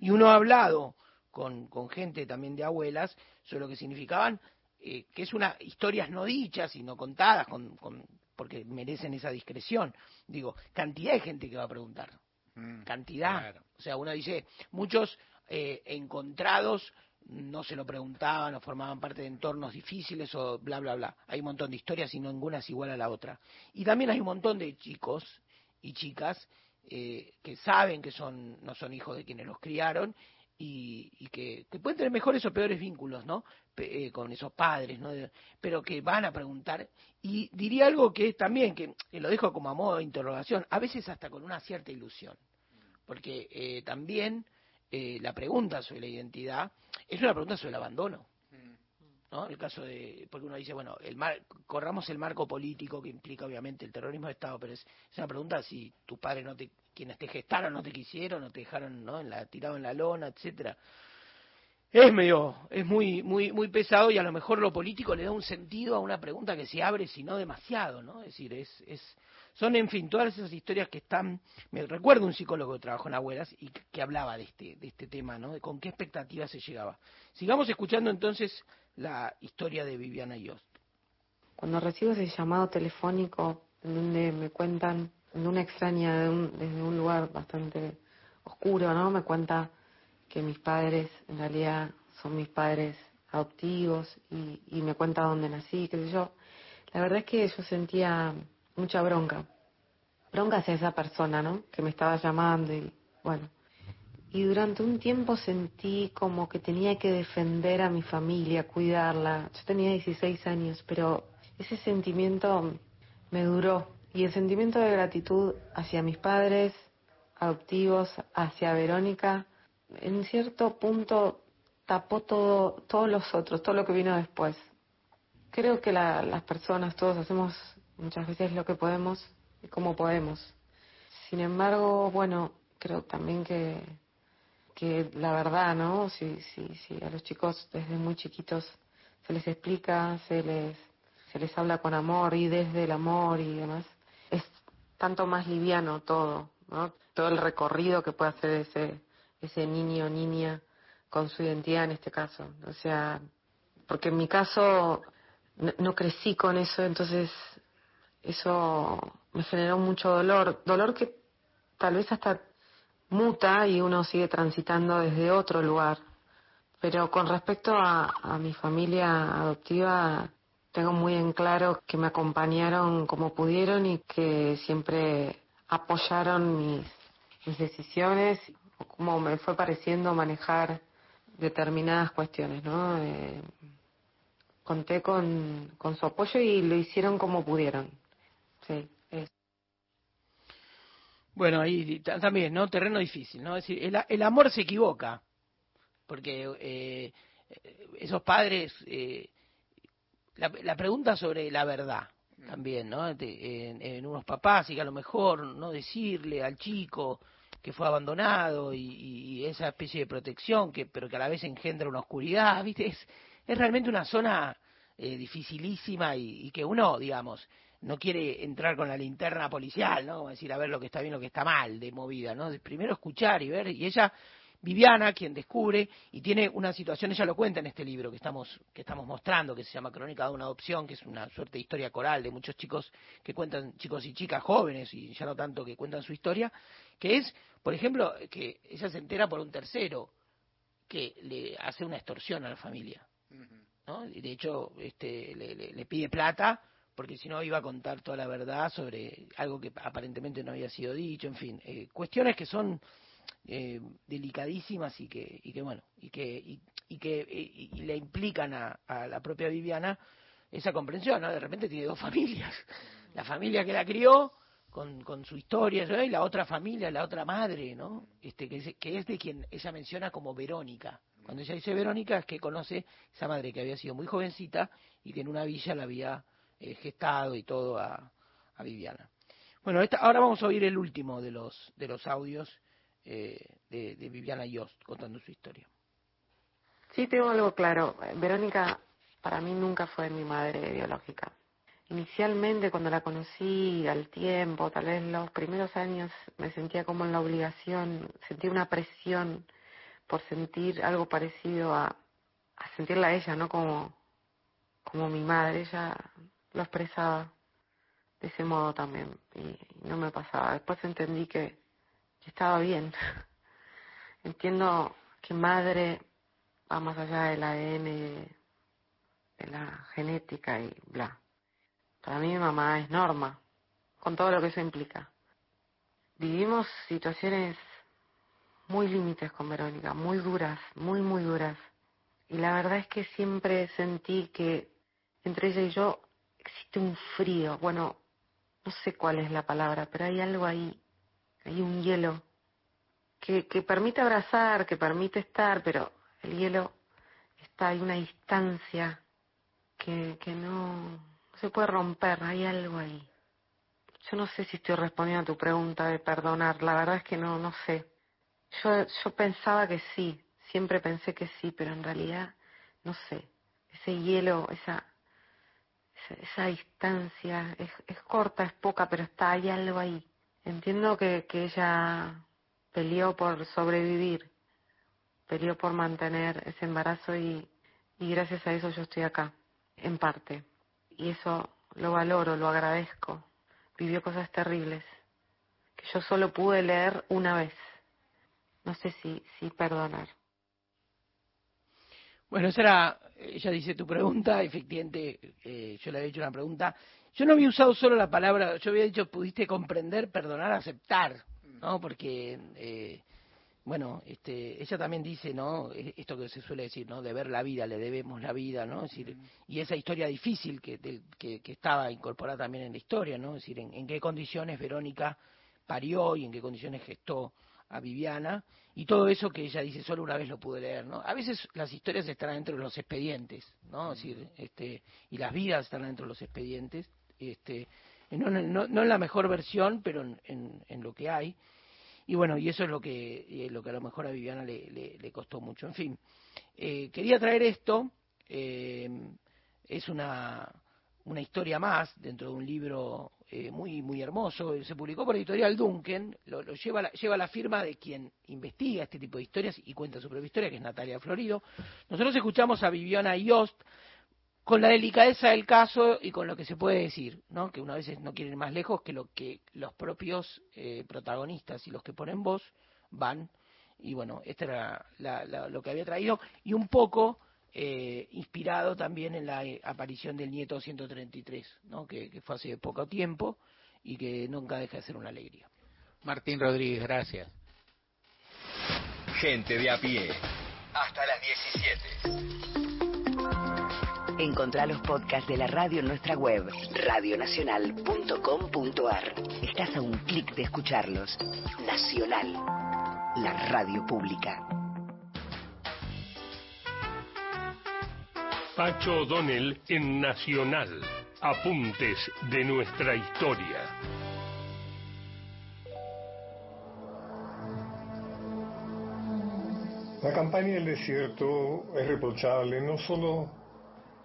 y uno ha hablado con, con gente también de abuelas sobre lo que significaban, eh, que es una historias no dichas, sino contadas, con, con, porque merecen esa discreción. Digo, cantidad de gente que va a preguntar. Mm, cantidad. O sea, uno dice, muchos eh, encontrados no se lo preguntaban o formaban parte de entornos difíciles o bla, bla, bla. Hay un montón de historias y ninguna es igual a la otra. Y también hay un montón de chicos y chicas eh, que saben que son no son hijos de quienes los criaron y, que, pueden tener mejores o peores vínculos, ¿no? Eh, con esos padres, ¿no? pero que van a preguntar. Y diría algo que también, que, lo dejo como a modo de interrogación, a veces hasta con una cierta ilusión. Porque también eh, la pregunta sobre la identidad es una pregunta sobre el abandono. El caso de, porque uno dice, bueno, el mar, corramos el marco político que implica obviamente el terrorismo de Estado, pero es, una pregunta si tus padres no te, quienes te gestaron no te quisieron, no te dejaron, ¿no? En la, tirado en la lona, etcétera. es medio, es muy, muy, muy pesado y a lo mejor lo político le da un sentido a una pregunta que se abre, si no demasiado, ¿no? Es decir, es, es, son, en fin, todas esas historias que están, me recuerdo un psicólogo que trabajó en Abuelas y que, hablaba de este, de este tema, ¿no? De con qué expectativas se llegaba. Sigamos escuchando entonces la historia de Viviana Yost. Cuando recibo ese llamado telefónico en donde me cuentan, en una extraña, desde un lugar bastante oscuro, ¿no? Me cuenta que mis padres en realidad son mis padres adoptivos y, me cuenta dónde nací, qué sé yo. La verdad es que yo sentía mucha bronca, bronca hacia esa persona, ¿no? Que me estaba llamando y bueno. Y durante un tiempo sentí como que tenía que defender a mi familia, cuidarla. Yo tenía 16 años, pero ese sentimiento me duró. Y el sentimiento de gratitud hacia mis padres adoptivos, hacia Verónica, en cierto punto tapó todo, todos los otros, todo lo que vino después. Creo que las personas, todos hacemos muchas veces lo que podemos y como podemos. Sin embargo, bueno, creo también que, que la verdad, ¿no? Si, si, si a los chicos desde muy chiquitos se les explica, se les, se les habla con amor y desde el amor y demás, es tanto más liviano todo, ¿no? Todo el recorrido que puede hacer ese, ese niño o niña con su identidad en este caso. O sea, porque en mi caso no, crecí con eso, entonces eso me generó mucho dolor, dolor que tal vez hasta muta y uno sigue transitando desde otro lugar. Pero con respecto a, mi familia adoptiva, tengo muy en claro que me acompañaron como pudieron y que siempre apoyaron mis, decisiones como me fue pareciendo manejar determinadas cuestiones, ¿no? Eh, conté con, con su apoyo y lo hicieron como pudieron. Sí, Bueno, ahí también, ¿no? Terreno difícil, ¿no? Es decir, el, amor se equivoca, porque eh, esos padres, eh, la, la, pregunta sobre la verdad también, ¿no? en, en, unos papás y que a lo mejor no decirle al chico que fue abandonado y, esa especie de protección, que, pero que a la vez engendra una oscuridad, ¿viste? Es, es realmente una zona eh, dificilísima y, que uno, digamos, no quiere entrar con la linterna policial, ¿no? Como decir, a ver lo que está bien, lo que está mal de movida, ¿no? Primero escuchar y ver, y ella Viviana, quien descubre y tiene una situación, ella lo cuenta en este libro que estamos, que estamos mostrando, que se llama Crónica de una adopción, que es una suerte de historia coral de muchos chicos que cuentan, chicos y chicas jóvenes, y ya no tanto que cuentan su historia, que es, por ejemplo, que ella se entera por un tercero que le hace una extorsión a la familia. ¿no? Y de hecho, este, le, pide plata porque si no iba a contar toda la verdad sobre algo que aparentemente no había sido dicho, en fin, eh, cuestiones que son eh, delicadísimas y que, y que bueno, y que, y, que y, le implican a, a, la propia Viviana esa comprensión, ¿no? De repente tiene dos familias, la familia que la crió con, con su historia y la otra familia, la otra madre, ¿no? Este, que, es, que es de quien ella menciona como Verónica. Cuando ella dice Verónica es que conoce esa madre que había sido muy jovencita y que en una villa la había eh, gestado y todo a, Viviana. Bueno, esta, ahora vamos a oír el último de los, de los audios eh, de, Viviana Yost contando su historia. Sí, tengo algo claro. Verónica para mí nunca fue mi madre biológica. Inicialmente cuando la conocí al tiempo, tal vez los primeros años, me sentía como en la obligación, sentía una presión por sentir algo parecido a, a sentirla a ella, no como, como mi madre. Ella lo expresaba de ese modo también y no me pasaba. Después entendí que estaba bien. Entiendo que madre va más allá del ADN, de la genética y bla. Para mí mi mamá es norma, con todo lo que eso implica. Vivimos situaciones muy límites con Verónica, muy duras, muy, muy duras. Y la verdad es que siempre sentí que entre ella y yo existe un frío. Bueno, no sé cuál es la palabra, pero hay algo ahí hay un hielo que, que permite abrazar, que permite estar, pero el hielo está, hay una distancia que, que no se puede romper, hay algo ahí. Yo no sé si estoy respondiendo a tu pregunta de perdonar, la verdad es que no, no sé. Yo, yo pensaba que sí, siempre pensé que sí, pero en realidad, no sé, ese hielo, esa, esa, distancia es, es, corta, es poca, pero está, hay algo ahí. Entiendo que, que ella peleó por sobrevivir, peleó por mantener ese embarazo y, y gracias a eso yo estoy acá, en parte. Y eso lo valoro, lo agradezco. Vivió cosas terribles que yo solo pude leer una vez. No sé si, si perdonar. Bueno, esa era, ella dice tu pregunta, efectivamente, eh, yo le había hecho una pregunta. Yo no había usado solo la palabra, yo había dicho, pudiste comprender, perdonar, aceptar, ¿no? Porque, eh, bueno, este, ella también dice, ¿no? E, esto que se suele decir, ¿no? De ver la vida, le debemos la vida, ¿no? Es decir, y esa historia difícil que, que, que, estaba incorporada también en la historia, ¿no? Es decir, en, en qué condiciones Verónica parió y en qué condiciones gestó a Viviana y todo eso que ella dice solo una vez lo pude leer, ¿no? A veces las historias están dentro de los expedientes, ¿no? Es decir, este, y las vidas están dentro de los expedientes, este, no, no, no en la mejor versión, pero en, en, lo que hay. Y bueno, y eso es lo que, lo que a lo mejor a Viviana le, le, costó mucho. En fin, eh, quería traer esto, eh, es una, una historia más dentro de un libro eh, muy muy hermoso, se publicó por editorial Duncan, lo, lleva, la, lleva la firma de quien investiga este tipo de historias y cuenta su propia historia, que es Natalia Florido. Nosotros escuchamos a Viviana Yost con la delicadeza del caso y con lo que se puede decir, ¿no? que una vez no quieren ir más lejos que lo que los propios eh, protagonistas y los que ponen voz van. Y bueno, esto era lo que había traído y un poco eh, inspirado también en la eh, aparición del nieto 133, ¿no? Que, que, fue hace poco tiempo y que nunca deja de ser una alegría. Martín Rodríguez, gracias. Gente de a pie, hasta las 17. Encontrá los podcasts de la radio en nuestra web, radionacional.com.ar. Estás a un clic de escucharlos. Nacional, la radio pública. Pacho O'Donnell en Nacional. Apuntes de nuestra historia. La campaña del desierto es reprochable no solo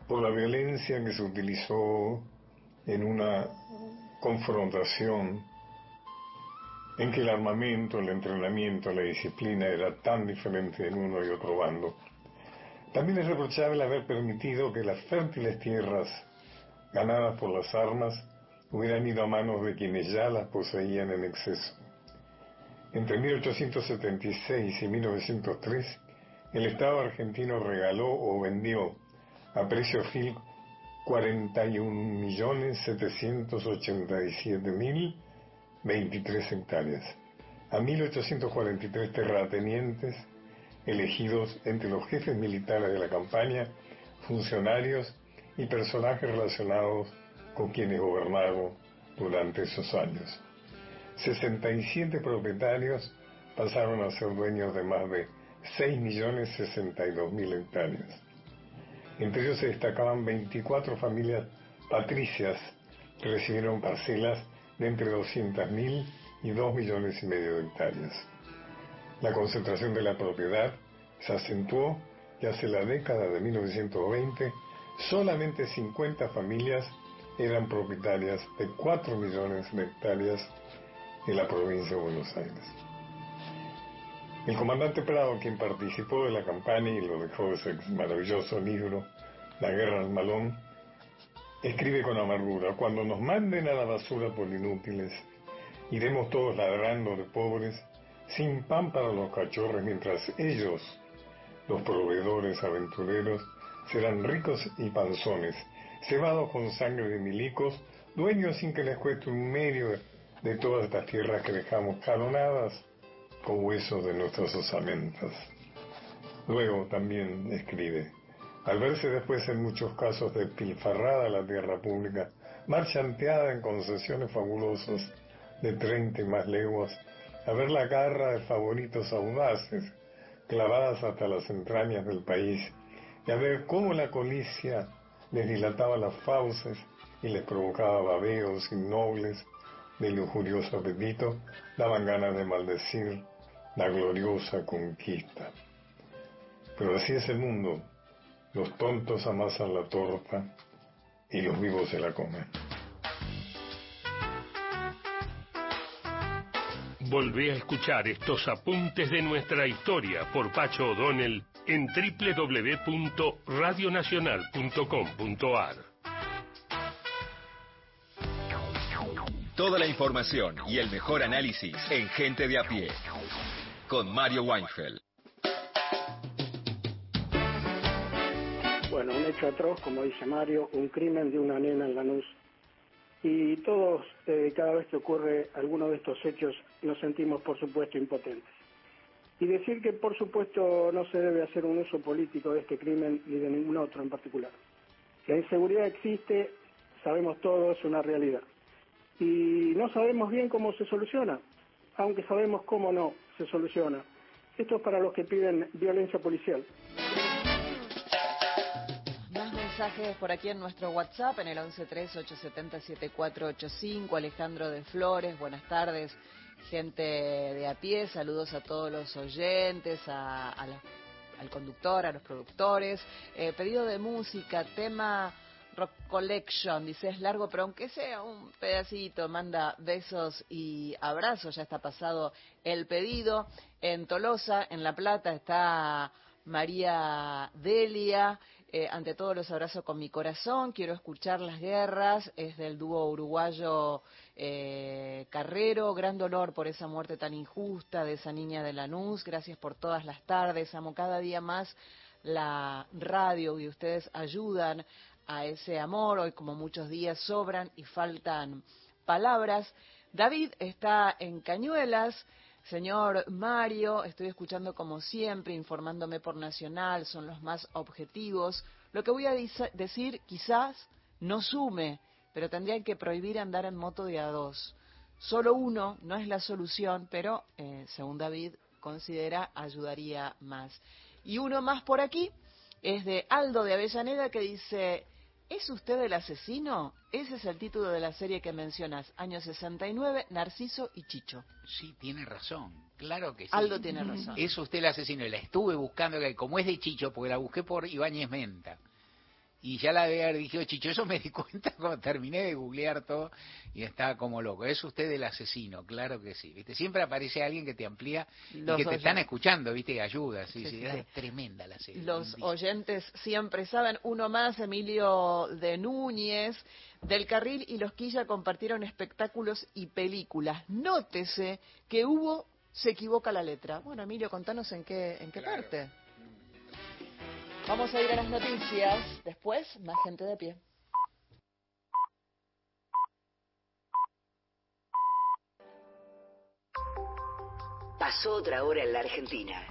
por la violencia que se utilizó en una confrontación en que el armamento, el entrenamiento, la disciplina era tan diferente en uno y otro bando, también es reprochable haber permitido que las fértiles tierras ganadas por las armas hubieran ido a manos de quienes ya las poseían en exceso. Entre 1876 y 1903, el Estado argentino regaló o vendió a precio fil 41.787.023 hectáreas a 1.843 terratenientes elegidos entre los jefes militares de la campaña, funcionarios y personajes relacionados con quienes gobernaron durante esos años. 67 propietarios pasaron a ser dueños de más de 6.062.000 hectáreas. Entre ellos se destacaban 24 familias patricias que recibieron parcelas de entre 200.000 y 2 millones y medio de hectáreas. La concentración de la propiedad se acentuó y hace la década de 1920 solamente 50 familias eran propietarias de 4 millones de hectáreas en la provincia de Buenos Aires. El comandante Prado, quien participó de la campaña y lo dejó ese maravilloso libro, La guerra al malón, escribe con amargura, cuando nos manden a la basura por inútiles, iremos todos ladrando de pobres sin pan para los cachorros, mientras ellos, los proveedores aventureros, serán ricos y panzones, cebados con sangre de milicos, dueños sin que les cueste un medio de todas estas tierras que dejamos calonadas con huesos de nuestras osamentas. Luego también escribe, al verse después en muchos casos despilfarrada la tierra pública, marchanteada en concesiones fabulosas de treinta y más leguas, a ver la garra de favoritos audaces, clavadas hasta las entrañas del país, y a ver cómo la colicia les dilataba las fauces y les provocaba babeos innobles de lujurioso apetito, daban ganas de maldecir la gloriosa conquista. Pero así es el mundo. Los tontos amasan la torta y los vivos se la comen. Volvé a escuchar estos apuntes de nuestra historia por Pacho O'Donnell en www.radionacional.com.ar. Toda la información y el mejor análisis en Gente de a pie. Con Mario Weinfeld. Bueno, un hecho atroz, como dice Mario, un crimen de una nena en Lanús y todos, eh, cada vez que ocurre alguno de estos hechos, nos sentimos, por supuesto, impotentes. Y decir que, por supuesto, no se debe hacer un uso político de este crimen ni de ningún otro en particular. La inseguridad existe, sabemos todos, es una realidad. Y no sabemos bien cómo se soluciona, aunque sabemos cómo no se soluciona. Esto es para los que piden violencia policial mensajes por aquí en nuestro WhatsApp, en el 1138707485. Alejandro de Flores, buenas tardes. Gente de a pie, saludos a todos los oyentes, a, al conductor, a los productores. Eh, pedido de música, tema Rock Collection, dice es largo, pero aunque sea un pedacito, manda besos y abrazos, ya está pasado el pedido. En Tolosa, en La Plata, está María Delia. Eh, ante todo los abrazo con mi corazón, quiero escuchar las guerras, es del dúo uruguayo eh, Carrero, gran dolor por esa muerte tan injusta de esa niña de Lanús, gracias por todas las tardes, amo cada día más la radio y ustedes ayudan a ese amor, hoy como muchos días sobran y faltan palabras. David está en Cañuelas, Señor Mario, estoy escuchando como siempre, informándome por Nacional, son los más objetivos. Lo que voy a decir quizás no sume, pero tendrían que prohibir andar en moto de a dos. Solo uno no es la solución, pero eh, según David considera ayudaría más. Y uno más por aquí es de Aldo de Avellaneda que dice, ¿Es usted el asesino? Ese es el título de la serie que mencionas, año 69, Narciso y Chicho. Sí, tiene razón, claro que sí. Aldo tiene razón. Es usted el asesino, la estuve buscando, como es de Chicho, porque la busqué por Ibáñez Menta y ya la había dirigido Chicho. Eso me di cuenta cuando terminé de googlear todo y estaba como loco. ¿Es usted el asesino? Claro que sí. ¿Viste? Siempre aparece alguien que te amplía y que te están escuchando, ¿viste? Y ayuda. Sí, sí, es tremenda la serie. Los oyentes siempre saben. Uno más, Emilio de Núñez. Del Carril y los Quilla compartieron espectáculos y películas. Nótese que hubo se equivoca la letra. Bueno, Emilio, contanos en qué, en qué parte. Vamos a ir a las noticias. Después, más gente de pie. Pasó otra hora en la Argentina.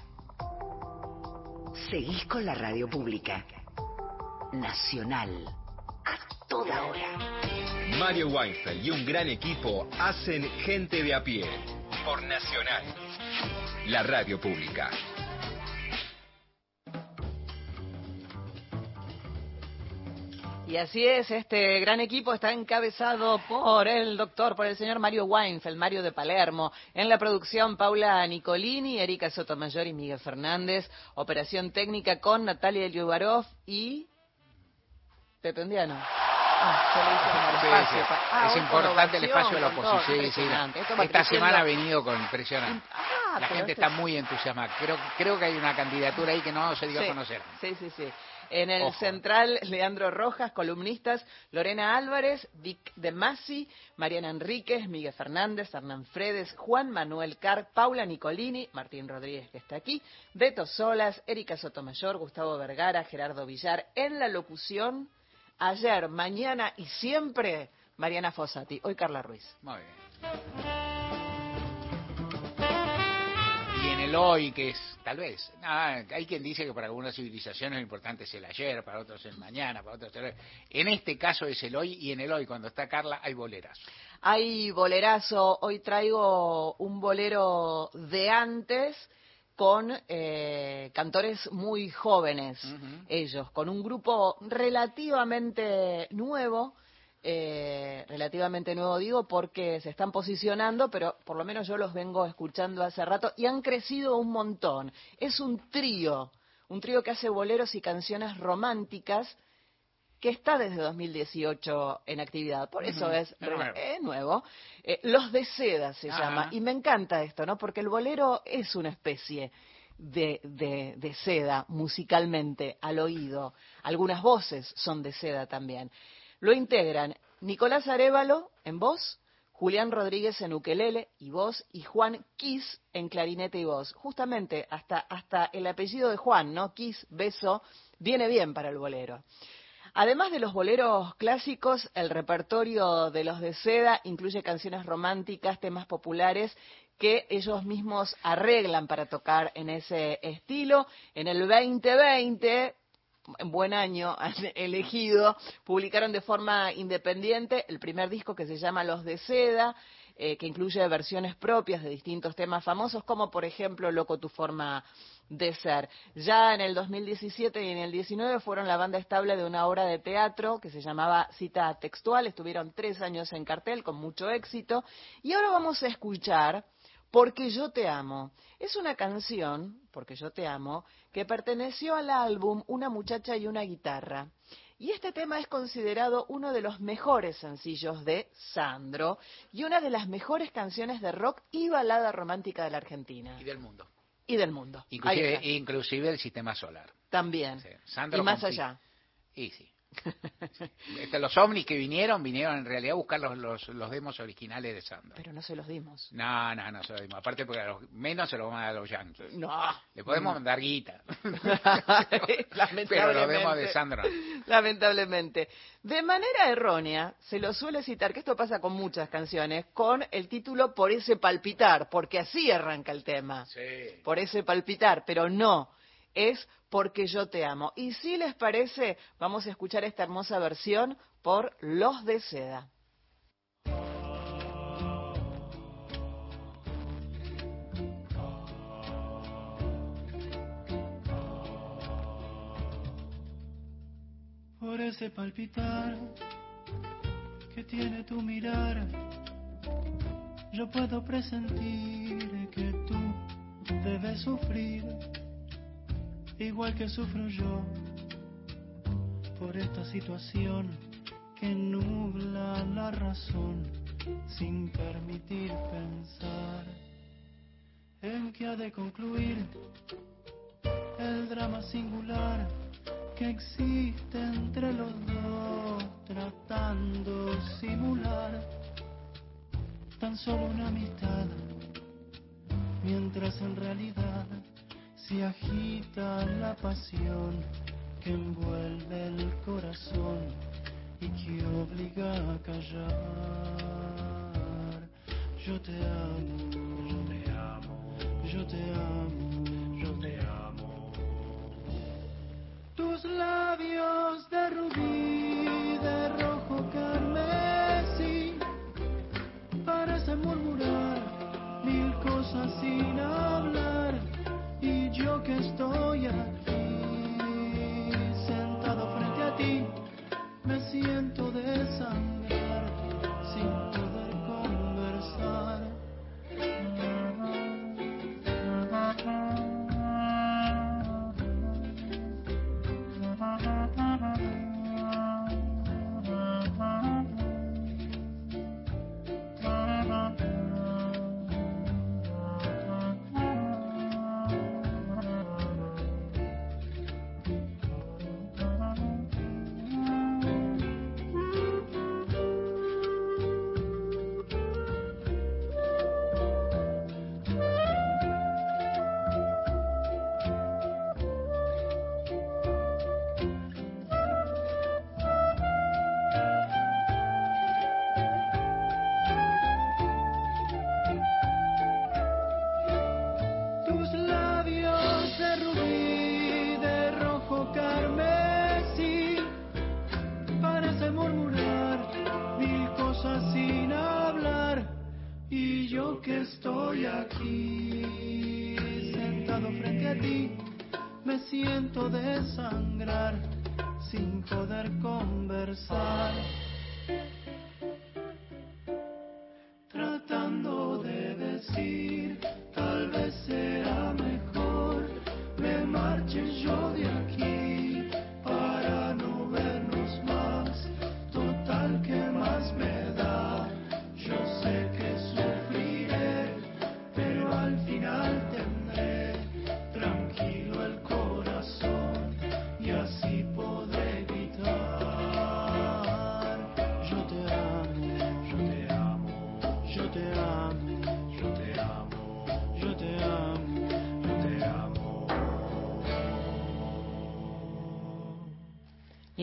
Seguís con la radio pública. Nacional. A toda hora. Mario Weinfeld y un gran equipo hacen gente de a pie. Por Nacional. La radio pública. Y así es, este gran equipo está encabezado por el doctor, por el señor Mario Weinfeld, Mario de Palermo. En la producción, Paula Nicolini, Erika Sotomayor y Miguel Fernández. Operación técnica con Natalia Liubarov y Pepe Undiano. Ah, es importante el espacio de la oposición. Esta semana ha venido con impresionante. Ah, la gente está muy entusiasmada. Creo, creo que hay una candidatura ahí que no se dio a conocer. Sí, sí, sí. En el central, Leandro Rojas, columnistas, Lorena Álvarez, Vic de Masi, Mariana Enríquez, Miguel Fernández, Hernán Fredes, Juan Manuel Car, Paula Nicolini, Martín Rodríguez que está aquí, Beto Solas, Erika Sotomayor, Gustavo Vergara, Gerardo Villar. En la locución, ayer, mañana y siempre, Mariana Fossati. Hoy Carla Ruiz. Muy bien. El hoy, que es, tal vez, hay quien dice que para algunas civilizaciones lo importante es el ayer, para otros el mañana, para otros el... En este caso es el hoy y en el hoy, cuando está Carla, hay bolerazo. Hay bolerazo, hoy traigo un bolero de antes con eh, cantores muy jóvenes, ellos, con un grupo relativamente nuevo, eh, relativamente nuevo, digo, porque se están posicionando, pero por lo menos yo los vengo escuchando hace rato y han crecido un montón. Es un trío, un trío que hace boleros y canciones románticas que está desde 2018 en actividad. Por eso es, nuevo. Eh, Los de Seda se llama. Y me encanta esto, ¿no? Porque el bolero es una especie de, de, seda musicalmente, al oído. Algunas voces son de seda también. Lo integran Nicolás Arevalo en voz, Julián Rodríguez en ukelele y voz, y Juan Kiss en clarinete y voz. Justamente hasta, hasta el apellido de Juan, ¿no? Kiss, beso, viene bien para el bolero. Además de los boleros clásicos, el repertorio de los de Seda incluye canciones románticas, temas populares que ellos mismos arreglan para tocar en ese estilo. En el 2020, buen año han elegido, publicaron de forma independiente el primer disco que se llama Los de Seda, eh, que incluye versiones propias de distintos temas famosos, como por ejemplo Loco tu forma de ser. Ya en el 2017 y en el 19 fueron la banda estable de una obra de teatro que se llamaba Cita Textual, estuvieron tres años en cartel con mucho éxito, y ahora vamos a escuchar porque yo te amo. Es una canción, Porque yo te amo, que perteneció al álbum Una muchacha y una guitarra. Y este tema es considerado uno de los mejores sencillos de Sandro y una de las mejores canciones de rock y balada romántica de la Argentina. Y del mundo. Y del mundo. Inclusive, inclusive el sistema solar. También. y más allá. Y sí. Este, los ovnis que vinieron, vinieron en realidad a buscar los, los, demos originales de Sandro. Pero no se los dimos. No, no, no se los dimos. Aparte porque a los menos se los van a dar a los yankees. No. Le podemos mandar guita. Pero los demos de Sandro. Lamentablemente. De manera errónea, se lo suele citar, que esto pasa con muchas canciones, con el título Por ese palpitar, porque así arranca el tema. Sí. Por ese palpitar, pero no es Porque yo te amo. Y si les parece, vamos a escuchar esta hermosa versión por Los de Seda. Por ese palpitar que tiene tu mirar, yo puedo presentir que tú debes sufrir igual que sufro yo por esta situación que nubla la razón sin permitir pensar en que ha de concluir el drama singular que existe entre los dos tratando simular tan solo una amistad mientras en realidad se agita la pasión que envuelve el corazón y que obliga a callar. Yo te amo, yo te amo, yo te amo, yo te amo. Tus labios de rubí, de rojo carmesí, parecen murmurar mil cosas sin hablar yo que estoy aquí, sentado frente a ti, me siento desangrar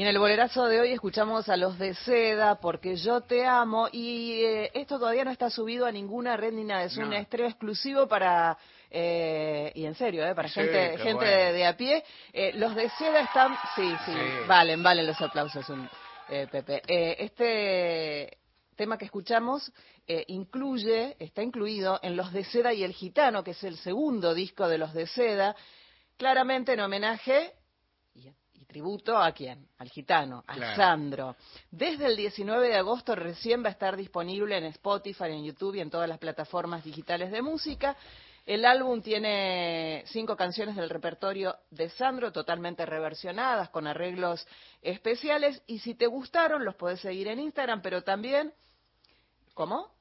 en el bolerazo de hoy escuchamos a los de Seda, porque yo te amo, y eh, esto todavía no está subido a ninguna red ni nada, es un estreno exclusivo para, eh, y en serio, eh, para gente, gente de, a pie. Eh, los de Seda están, sí, sí, valen, valen los aplausos, un, Pepe. este tema que escuchamos incluye, está incluido en Los de Seda y el Gitano, que es el segundo disco de Los de Seda, claramente en homenaje tributo a quién? Al gitano, a Sandro. Desde el 19 de agosto recién va a estar disponible en Spotify, en YouTube y en todas las plataformas digitales de música. El álbum tiene cinco canciones del repertorio de Sandro, totalmente reversionadas, con arreglos especiales. Y si te gustaron, los podés seguir en Instagram, pero también. ¿Cómo?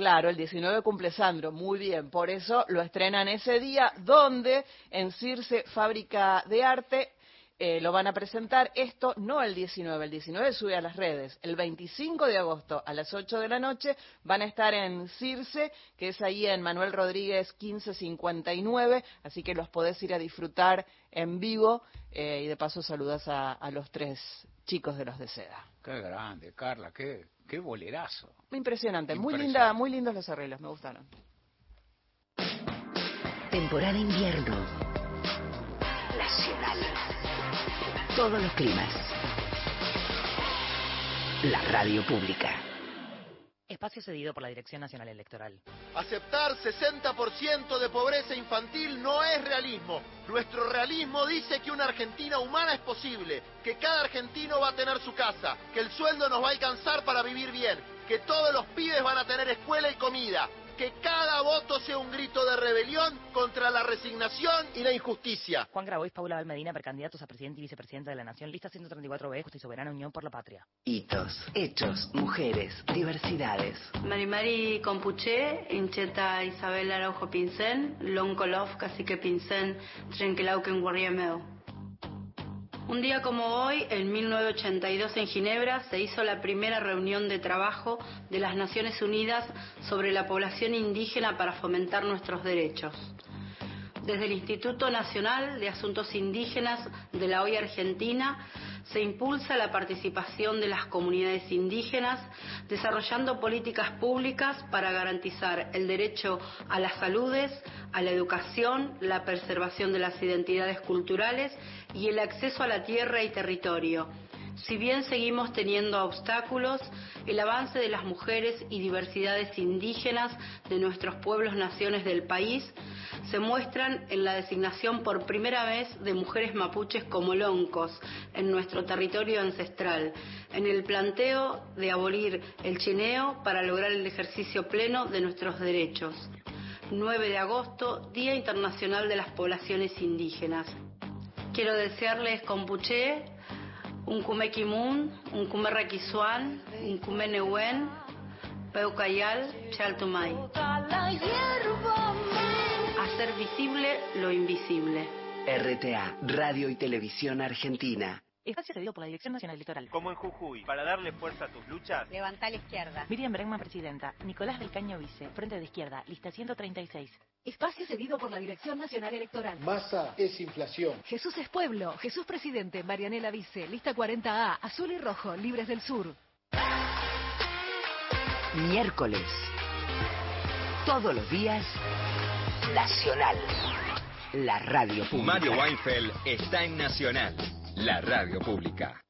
Claro, el 19 cumple Sandro, muy bien, por eso lo estrenan ese día, donde en Circe Fábrica de Arte eh, lo van a presentar. Esto no el 19, el 19 sube a las redes. El 25 de agosto a las 8 de la noche van a estar en Circe, que es ahí en Manuel Rodríguez 1559, así que los podés ir a disfrutar en vivo eh, y de paso saludas a, a los tres chicos de los de seda. Qué grande, Carla, qué, qué bolerazo. Impresionante, muy linda, muy lindos los arreglos, me gustaron. Temporada invierno. Nacional. Todos los climas. La radio pública. Espacio cedido por la Dirección Nacional Electoral. Aceptar 60% de pobreza infantil no es realismo. Nuestro realismo dice que una Argentina humana es posible, que cada argentino va a tener su casa, que el sueldo nos va a alcanzar para vivir bien, que todos los pibes van a tener escuela y comida, que cada voto sea un grito de rebelión contra la resignación y la injusticia. Juan Grabois, Paula Valmedina, precandidatos a presidente y vicepresidenta de la Nación, lista 134B, Justicia Soberana, Unión por la Patria. Hitos, hechos, mujeres, diversidades. Marimari Compuché, Incheta Isabel Araujo Pincén, Lonkolov Cacique Pincén, Trenquelauquen Guarriameo. Un día como hoy, en 1982 en Ginebra, se hizo la primera reunión de trabajo de las Naciones Unidas sobre la población indígena para fomentar nuestros derechos. Desde el Instituto Nacional de Asuntos Indígenas de la hoy Argentina se impulsa la participación de las comunidades indígenas, desarrollando políticas públicas para garantizar el derecho a las saludes, a la educación, la preservación de las identidades culturales y el acceso a la tierra y territorio. Si bien seguimos teniendo obstáculos, el avance de las mujeres y diversidades indígenas de nuestros pueblos naciones del país se muestran en la designación por primera vez de mujeres mapuches como loncos en nuestro territorio ancestral, en el planteo de abolir el chineo para lograr el ejercicio pleno de nuestros derechos. 9 de agosto, Día Internacional de las Poblaciones Indígenas. Quiero desearles compuché, un kume kimun, un kume requisuan, un kume neuen, peucayal, chaltumay hacer visible lo invisible. RTA, Radio y Televisión Argentina. Espacio cedido por la Dirección Nacional Electoral. Como en Jujuy, para darle fuerza a tus luchas. Levanta la izquierda. Miriam Bregman, presidenta. Nicolás del Caño, vice. Frente de izquierda, lista 136. Espacio cedido por la Dirección Nacional Electoral. Masa es inflación. Jesús es pueblo. Jesús presidente. Marianela vice. Lista 40A. Azul y rojo. Libres del Sur. Miércoles. Todos los días Nacional, la radio pública. Mario Weinfeld está en Nacional, la radio pública.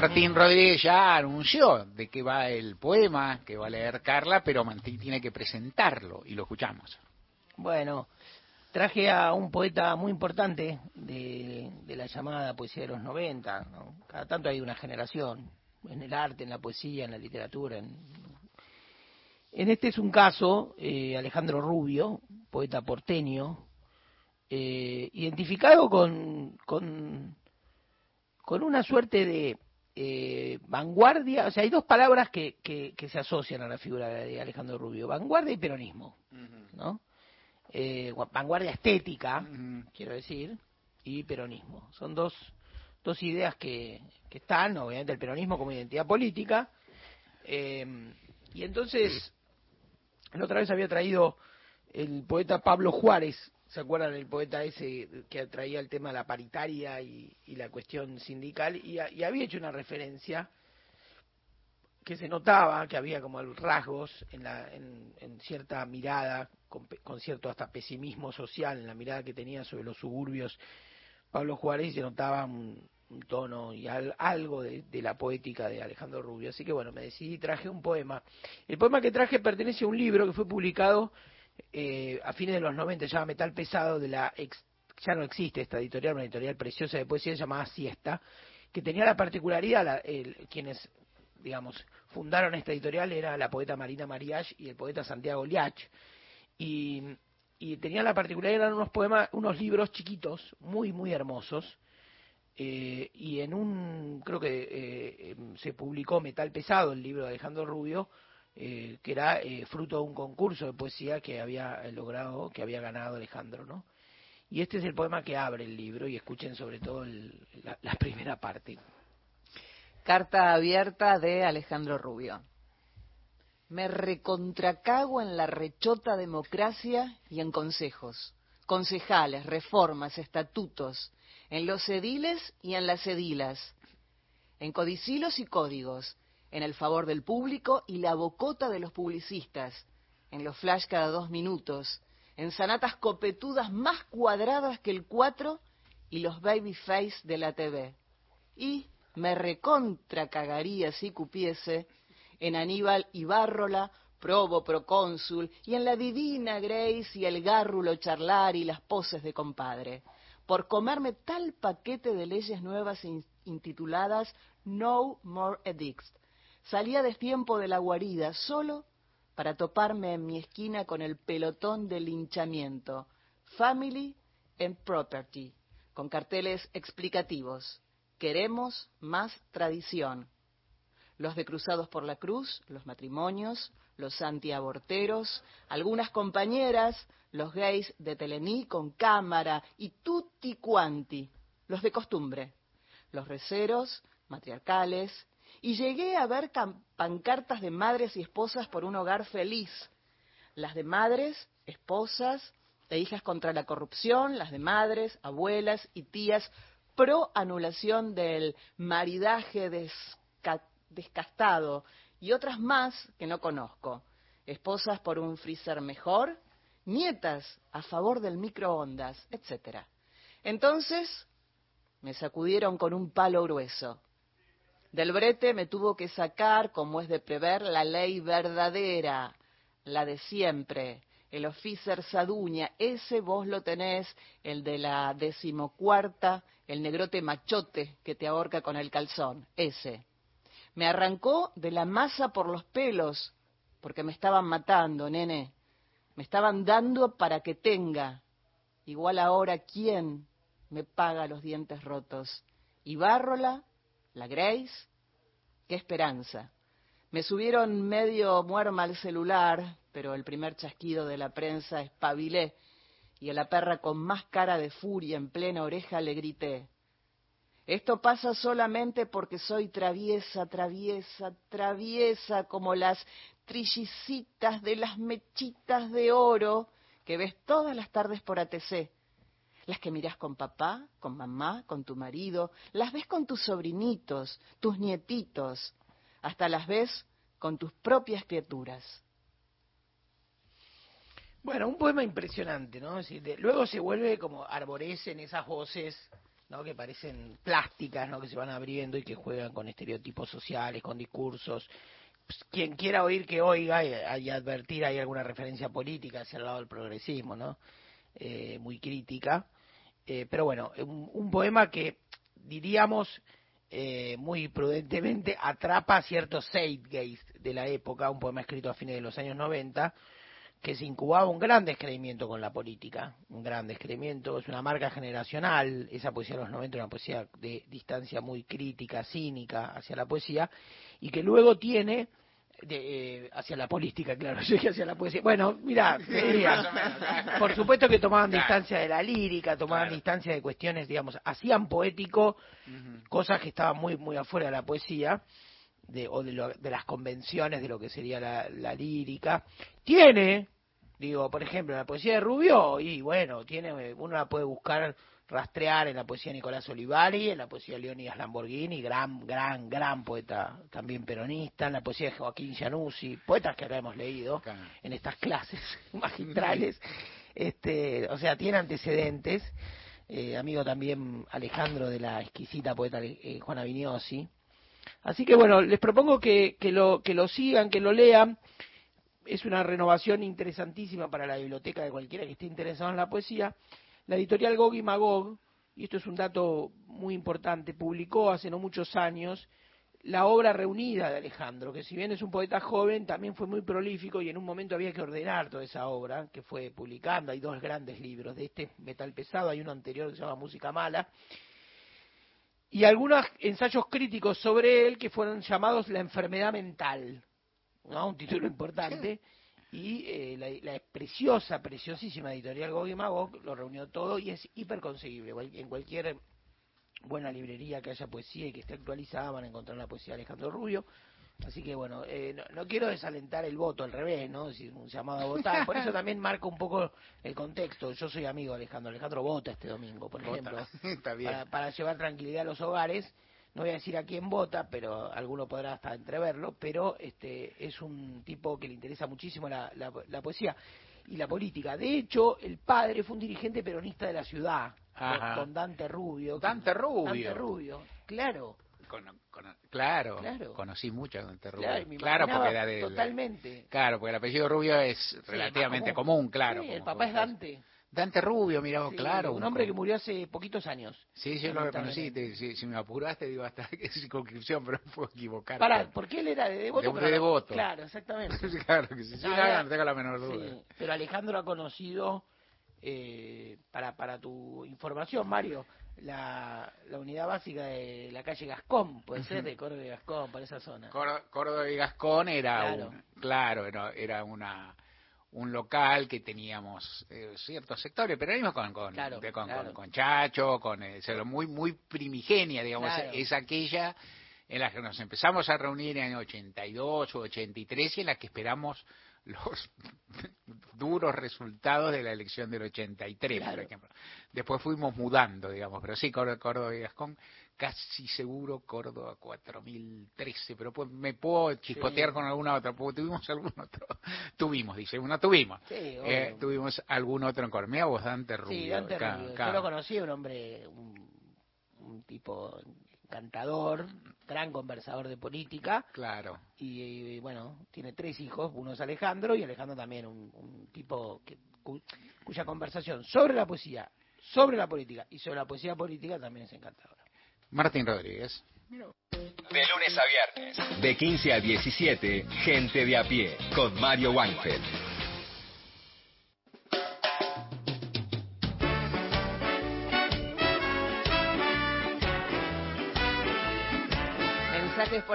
Martín Rodríguez ya anunció de que va el poema que va a leer Carla, pero Martín tiene que presentarlo y lo escuchamos. Bueno, traje a un poeta muy importante de, la llamada poesía de los 90. Cada tanto hay una generación en el arte, en la poesía, en la literatura. En, este es un caso, eh, Alejandro Rubio, poeta porteño, eh, identificado con, con, con una suerte de eh, vanguardia, o sea, hay dos palabras que, que, se asocian a la figura de Alejandro Rubio, vanguardia y peronismo, ¿no? Eh, vanguardia estética, quiero decir, y peronismo. Son dos, dos ideas que, que están, obviamente el peronismo como identidad política, eh, y entonces, la otra vez había traído el poeta Pablo Juárez, ¿se acuerdan el poeta ese que traía el tema de la paritaria y, la cuestión sindical? Y, había hecho una referencia que se notaba que había como rasgos en, la, en, cierta mirada, con, con, cierto hasta pesimismo social, en la mirada que tenía sobre los suburbios Pablo Juárez, y se notaba un, un tono y algo de, la poética de Alejandro Rubio. Así que bueno, me decidí y traje un poema. El poema que traje pertenece a un libro que fue publicado eh, a fines de los 90, se llama Metal Pesado, de la ya no existe esta editorial, una editorial preciosa de poesía llamada Siesta, que tenía la particularidad, quienes, digamos, fundaron esta editorial era la poeta Marina Mariach y el poeta Santiago Liach, y, y tenía la particularidad, eran unos poemas, unos libros chiquitos, muy, muy hermosos, eh, y en un, creo que eh, em, se publicó Metal Pesado, el libro de Alejandro Rubio, eh, que era fruto de un concurso de poesía que había logrado, que había ganado Alejandro, ¿no? Y este es el poema que abre el libro y escuchen sobre todo la, la primera parte. Carta abierta de Alejandro Rubio. Me recontracago en la rechota democracia y en consejos, concejales, reformas, estatutos, en los ediles y en las edilas, en codicilos y códigos, en el favor del público y la bocota de los publicistas, en los flash cada dos minutos, en sanatas copetudas más cuadradas que el cuatro y los baby face de la TV. Y me recontra cagaría si cupiese en Aníbal Ibárrola, probo procónsul, y en la divina Grace y el gárrulo charlar y las poses de compadre por comerme tal paquete de leyes nuevas intituladas No More Edicts. Salía de tiempo de la guarida solo para toparme en mi esquina con el pelotón de linchamiento, Family and Property, con carteles explicativos. Queremos más tradición. Los de Cruzados por la Cruz, los matrimonios, los antiaborteros, algunas compañeras, los gays de Telení con cámara y tutti quanti, los de costumbre, los receros, matriarcales, y llegué a ver pancartas de madres y esposas por un hogar feliz, las de madres, esposas e hijas contra la corrupción, las de madres, abuelas y tías pro anulación del maridaje descastado y otras más que no conozco. Esposas por un freezer mejor, nietas a favor del microondas, etc. Entonces me sacudieron con un palo grueso. Del brete me tuvo que sacar, como es de prever, la ley verdadera, la de siempre, el officer Saduña, ese vos lo tenés, el de la decimocuarta, el negrote machote que te ahorca con el calzón, ese. Me arrancó de la masa por los pelos, porque me estaban matando, nene. Me estaban dando para que tenga. Igual ahora, ¿quién me paga los dientes rotos? ¿Ibárrola? ¿La Grace? ¡Qué esperanza! Me subieron medio muerma al celular, pero el primer chasquido de la prensa espabilé y a la perra con más cara de furia en plena oreja le grité. Esto pasa solamente porque soy traviesa, traviesa, traviesa como las trillicitas de las mechitas de oro que ves todas las tardes por ATC. Las que miras con papá, con mamá, con tu marido, las ves con tus sobrinitos, tus nietitos, hasta las ves con tus propias criaturas. Bueno, un poema impresionante, ¿no? luego se vuelve como arborecen esas voces, ¿no? Que parecen plásticas, ¿no? Que se van abriendo y que juegan con estereotipos sociales, con discursos, pues, quien quiera oír que oiga y, advertir hay alguna referencia política hacia el lado del progresismo, ¿no? Eh, muy crítica. Eh, pero bueno, un, poema que diríamos eh, muy prudentemente atrapa ciertos zeitgeist de la época, un poema escrito a fines de los años 90, que se incubaba un gran descreimiento con la política, un gran descreimiento, es una marca generacional, esa poesía de los 90 una poesía de distancia muy crítica, cínica hacia la poesía, y que luego tiene de, eh, hacia la política, claro, yo dije hacia la poesía. Bueno, mira, por supuesto que tomaban distancia de la lírica, tomaban distancia de cuestiones, digamos, hacían poético cosas que estaban muy muy afuera de la poesía. De, o de, lo, de las convenciones de lo que sería la, la lírica. Tiene, digo, por ejemplo, la poesía de Rubio, y bueno, tiene, uno la puede buscar rastrear en la poesía de Nicolás Olivari, en la poesía de Leonidas Lamborghini, gran, gran, gran poeta también peronista, en la poesía de Joaquín Januzzi, poetas que acá hemos leído en estas clases magistrales. Este, o sea, tiene antecedentes. Eh, amigo también Alejandro de la exquisita poeta eh, Juana Vignosi. Así que bueno, les propongo que, que, lo, que lo sigan, que lo lean. Es una renovación interesantísima para la biblioteca de cualquiera que esté interesado en la poesía. La editorial Gog y Magog, y esto es un dato muy importante, publicó hace no muchos años la obra reunida de Alejandro, que si bien es un poeta joven, también fue muy prolífico y en un momento había que ordenar toda esa obra que fue publicando. Hay dos grandes libros de este metal pesado, hay uno anterior que se llama Música Mala, y algunos ensayos críticos sobre él que fueron llamados La enfermedad mental, un título importante y eh, la, preciosa, preciosísima editorial Gog y Magog lo reunió todo y es hiper conseguible. En cualquier buena librería que haya poesía y que esté actualizada van a encontrar la poesía de Alejandro Rubio. Así que bueno, eh, no, quiero desalentar el voto al revés, ¿no? Es un llamado a votar. Por eso también marco un poco el contexto. Yo soy amigo de Alejandro. Alejandro vota este domingo, por ejemplo. Para, para llevar tranquilidad a los hogares no voy a decir a quién vota, pero alguno podrá hasta entreverlo, pero este es un tipo que le interesa muchísimo la, la, poesía y la política. De hecho, el padre fue un dirigente peronista de la ciudad, con Dante Rubio. Dante Rubio. Dante Rubio, claro. claro, conocí mucho a Dante Rubio. Claro, porque era de... Totalmente. Claro, porque el apellido Rubio es relativamente común. claro. el papá es Dante. Dante Rubio, mira, claro. Un hombre que murió hace poquitos años. Sí, yo lo conocí. si, me apuraste, digo, hasta que circunscripción, pero fue equivocar. Pará, porque él era de devoto. De, devoto. Claro, exactamente. claro, que sí, no, no, tengo la menor duda. pero Alejandro ha conocido, eh, para, para tu información, Mario, la, la unidad básica de la calle Gascón, puede ser, de Córdoba y Gascón, para esa zona. Córdoba y Gascón era, claro, claro era, era una un local que teníamos eh, ciertos sectores, pero mismo con con, con, Chacho, con eh, muy muy primigenia, digamos, es, aquella en la que nos empezamos a reunir en el 82 o 83 y en la que esperamos los duros resultados de la elección del 83, por ejemplo. Después fuimos mudando, digamos, pero sí, Córdoba y Gascón casi seguro Córdoba 4013, pero pues, me puedo chispotear con alguna otra, porque tuvimos algún otro, tuvimos, dice, uno tuvimos, eh, tuvimos algún otro en Córdoba, vos Dante Rubio. Sí, Dante Rubio, yo lo conocí, un hombre, un, tipo encantador, gran conversador de política. Claro. Y, bueno, tiene tres hijos, uno es Alejandro y Alejandro también, un, tipo que, cuya conversación sobre la poesía, sobre la política y sobre la poesía política también es encantadora. Martín Rodríguez. De lunes a viernes, de 15 a 17, Gente de a pie, con Mario Weinfeld.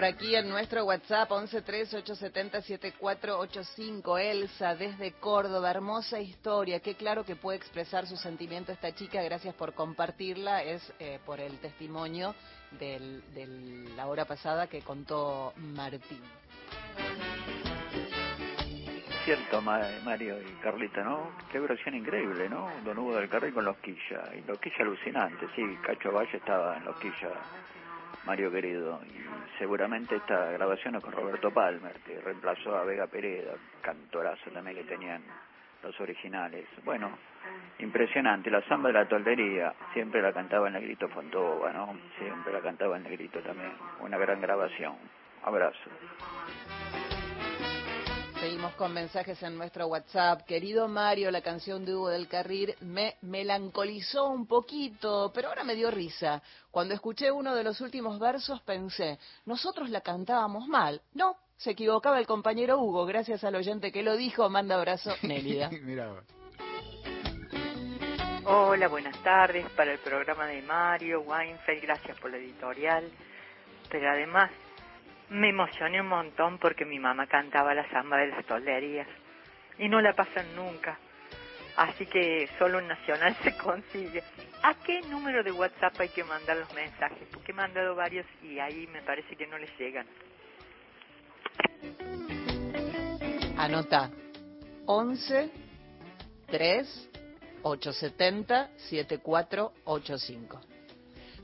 Aquí en nuestro WhatsApp 1138707485. Elsa desde Córdoba, hermosa historia. Qué claro que puede expresar su sentimiento esta chica. Gracias por compartirla. Es eh, por el testimonio de la hora pasada que contó Martín. Cierto, Mario y Carlita, ¿no? Qué versión increíble, ¿no? Don Hugo del Carril con Losquilla. Y Losquilla alucinante, sí. Cacho Valle estaba en Losquilla Mario querido. Y seguramente esta grabación es con Roberto Palmer, que reemplazó a Vega Pereda, cantorazo también que tenían los originales. Bueno, impresionante. La samba de la toldería, siempre la cantaba el negrito Fontova, ¿no? Siempre la cantaba el negrito también. Una gran grabación. Abrazo. Seguimos con mensajes en nuestro WhatsApp. Querido Mario, la canción de Hugo del Carril me melancolizó un poquito, pero ahora me dio risa. Cuando escuché uno de los últimos versos pensé, nosotros la cantábamos mal. No, se equivocaba el compañero Hugo. Gracias al oyente que lo dijo, manda abrazo, Nélida. Hola, buenas tardes para el programa de Mario Weinfeld. Gracias por la editorial. Pero además Me emocioné un montón porque mi mamá cantaba la samba de las tolderías y no la pasan nunca. Así que solo un nacional se consigue. ¿A qué número de WhatsApp hay que mandar los mensajes? Porque he mandado varios y ahí me parece que no les llegan. Anota 11 3 870 7485.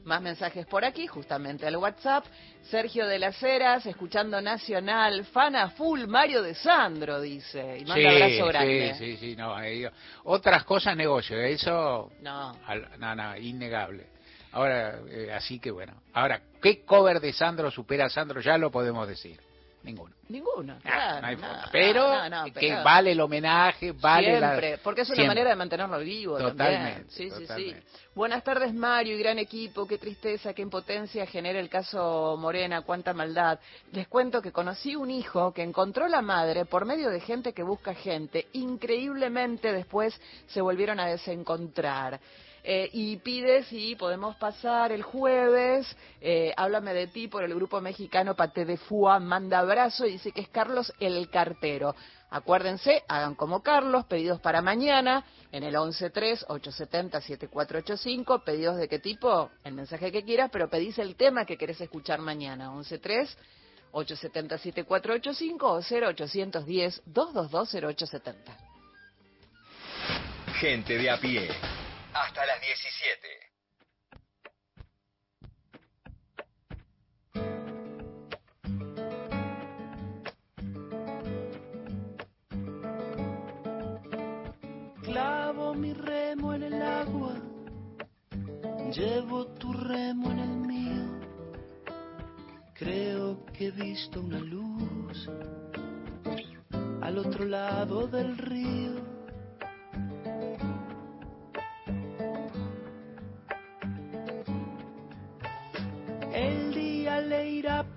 Más mensajes por aquí, justamente al WhatsApp. Sergio de las Heras, escuchando Nacional, fana full, Mario de Sandro, dice. Y manda abrazo grande. Sí, sí, sí, no, eh, otras cosas negocio, eso. No. no, no, innegable. Ahora, eh, así que bueno. Ahora, ¿qué cover de Sandro supera a Sandro? Ya lo podemos decir. Ninguno. Ninguno, pero, que vale el homenaje, vale Siempre, porque es una manera de mantenerlo vivo Totalmente. Sí, sí, sí. Buenas tardes, Mario y gran equipo. Qué tristeza, qué impotencia genera el caso Morena, cuánta maldad. Les cuento que conocí un hijo que encontró la madre por medio de gente que busca gente. Increíblemente después se volvieron a desencontrar. Eh, y pide si podemos pasar el jueves, eh, háblame de ti por el grupo mexicano Pate de Fua, manda abrazo y dice que es Carlos el cartero. Acuérdense, hagan como Carlos, pedidos para mañana en el 113-870-7485, pedidos de qué tipo, el mensaje que quieras, pero pedís el tema que querés escuchar mañana, 113 870-7485 o 0810-222-0870. Gente de a pie hasta las 17. Clavo mi remo en el agua, llevo tu remo en el mío. Creo que he visto una luz al otro lado del río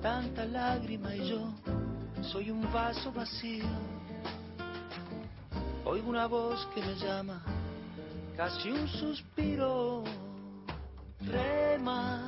tanta lágrima y yo soy un vaso vacío. Oigo una voz que me llama, casi un suspiro. Rema,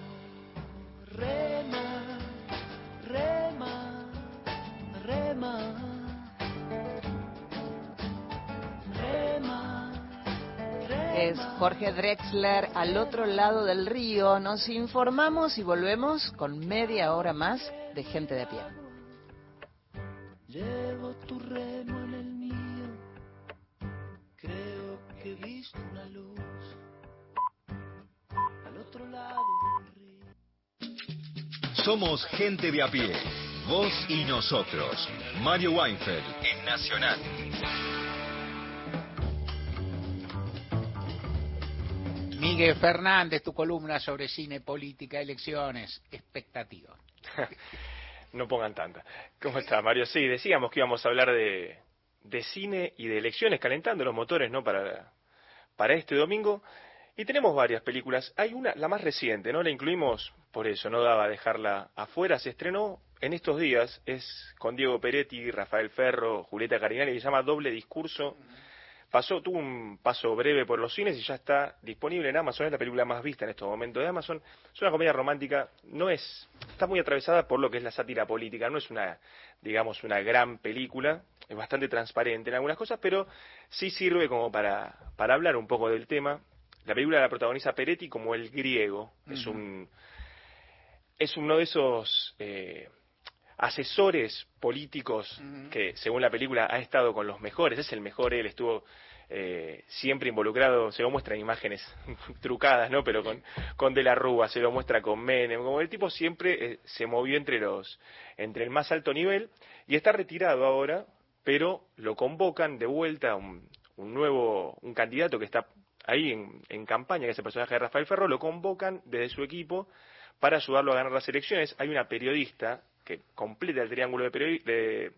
Rema, rema, rema. Rema. Es Jorge Drexler al otro lado del río. Nos informamos y volvemos con media hora más de gente de pie. Llevo tu remo en el he visto una luz al otro lado del río. Somos gente de a pie, vos y nosotros. Mario Weinfeld en Nacional. Miguel Fernández, tu columna sobre cine, política, elecciones, expectativa. no pongan tanta. ¿Cómo está, Mario? Sí, decíamos que íbamos a hablar de, de cine y de elecciones, calentando los motores, ¿no? Para, para este domingo. Y tenemos varias películas. Hay una, la más reciente, ¿no? La incluimos por eso, no daba dejarla afuera. Se estrenó en estos días, es con Diego Peretti, Rafael Ferro, Julieta Carinari, se llama Doble Discurso. Pasó, tuvo un paso breve por los cines y ya está disponible en Amazon. Es la película más vista en estos momentos de Amazon. Es una comedia romántica, no es, está muy atravesada por lo que es la sátira política. No es una, digamos, una gran película. Es bastante transparente en algunas cosas, pero sí sirve como para, para hablar un poco del tema. La película la protagoniza Peretti como el griego. Es un, es uno de esos, eh, asesores políticos que, según la película, ha estado con los mejores, es el mejor, él estuvo eh, siempre involucrado, se lo muestra en imágenes trucadas, ¿no? Pero con, con De la Rúa, se lo muestra con Menem, como el tipo siempre eh, se movió entre los, entre el más alto nivel y está retirado ahora, pero lo convocan de vuelta un, un nuevo, un candidato que está ahí en, en campaña, que es el personaje de Rafael Ferro, lo convocan desde su equipo para ayudarlo a ganar las elecciones. Hay una periodista que completa el triángulo de,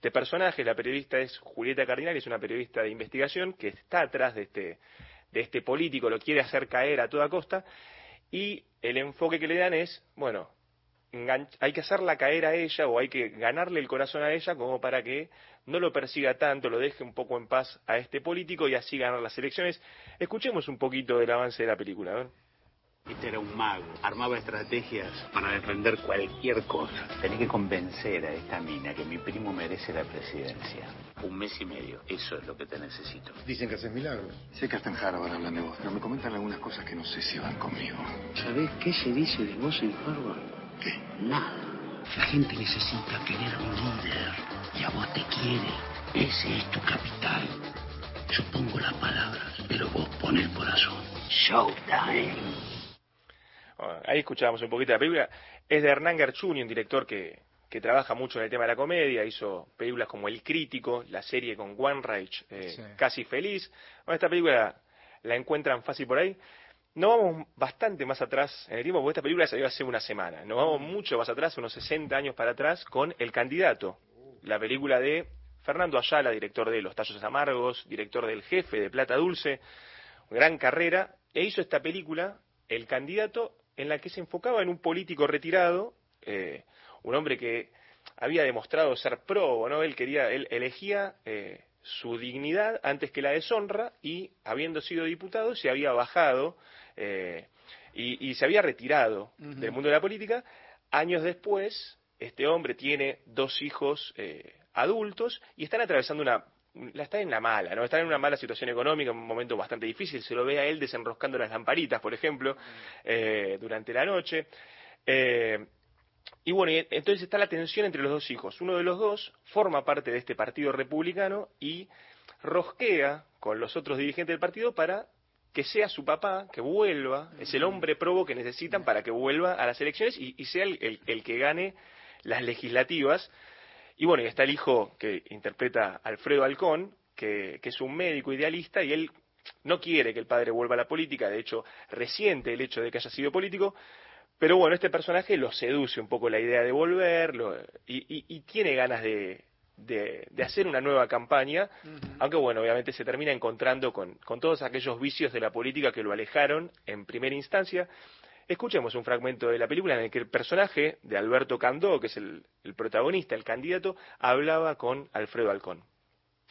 de, personajes. La periodista es Julieta Cardinal, es una periodista de investigación que está atrás de este, de este político, lo quiere hacer caer a toda costa. Y el enfoque que le dan es, bueno, hay que hacerla caer a ella o hay que ganarle el corazón a ella como para que no lo persiga tanto, lo deje un poco en paz a este político y así ganar las elecciones. Escuchemos un poquito del avance de la película. ¿ver? Este era un mago, armaba estrategias para defender cualquier cosa. Tenés que convencer a esta mina que mi primo merece la presidencia. Un mes y medio, eso es lo que te necesito. Dicen que haces milagros. Sé que hasta en Harvard hablan de vos, pero me comentan algunas cosas que no sé si van conmigo. ¿Sabés qué se dice de vos en Harvard? ¿Qué? Nada. La gente necesita tener un líder y a vos te quiere. Ese es tu capital. Yo pongo las palabras, pero vos pones el corazón. Showtime ahí escuchábamos un poquito de la película, es de Hernán Garchuni, un director que, que trabaja mucho en el tema de la comedia, hizo películas como El Crítico, la serie con One Reich, eh, Casi Feliz. Bueno, esta película la encuentran fácil por ahí. No vamos bastante más atrás en el tiempo, porque esta película salió hace una semana. Nos vamos mucho más atrás, unos 60 años para atrás, con El Candidato, la película de Fernando Ayala, director de Los Tallos Amargos, director del Jefe, de Plata Dulce, gran carrera, e hizo esta película, El Candidato, en la que se enfocaba en un político retirado, eh, un hombre que había demostrado ser pro, ¿no? Él quería, él elegía eh, su dignidad antes que la deshonra y, habiendo sido diputado, se había bajado eh, y, se había retirado del mundo de la política. Años después, este hombre tiene dos hijos adultos y están atravesando una la está en la mala, ¿no? Está en una mala situación económica, un momento bastante difícil, se lo ve a él desenroscando las lamparitas, por ejemplo, eh, durante la noche. Eh, y bueno, entonces está la tensión entre los dos hijos. Uno de los dos forma parte de este partido republicano y rosquea con los otros dirigentes del partido para que sea su papá, que vuelva, es el hombre probo que necesitan para que vuelva a las elecciones y, sea el que gane las legislativas. Y bueno, y está el hijo que interpreta Alfredo Alcón, que, es un médico idealista y él no quiere que el padre vuelva a la política, de hecho resiente el hecho de que haya sido político, pero bueno, este personaje lo seduce un poco la idea de volver y, tiene ganas de, hacer una nueva campaña, aunque bueno, obviamente se termina encontrando con, con todos aquellos vicios de la política que lo alejaron en primera instancia. Escuchemos un fragmento de la película en el que el personaje de Alberto Candó, que es el, protagonista, el candidato, hablaba con Alfredo Alcón.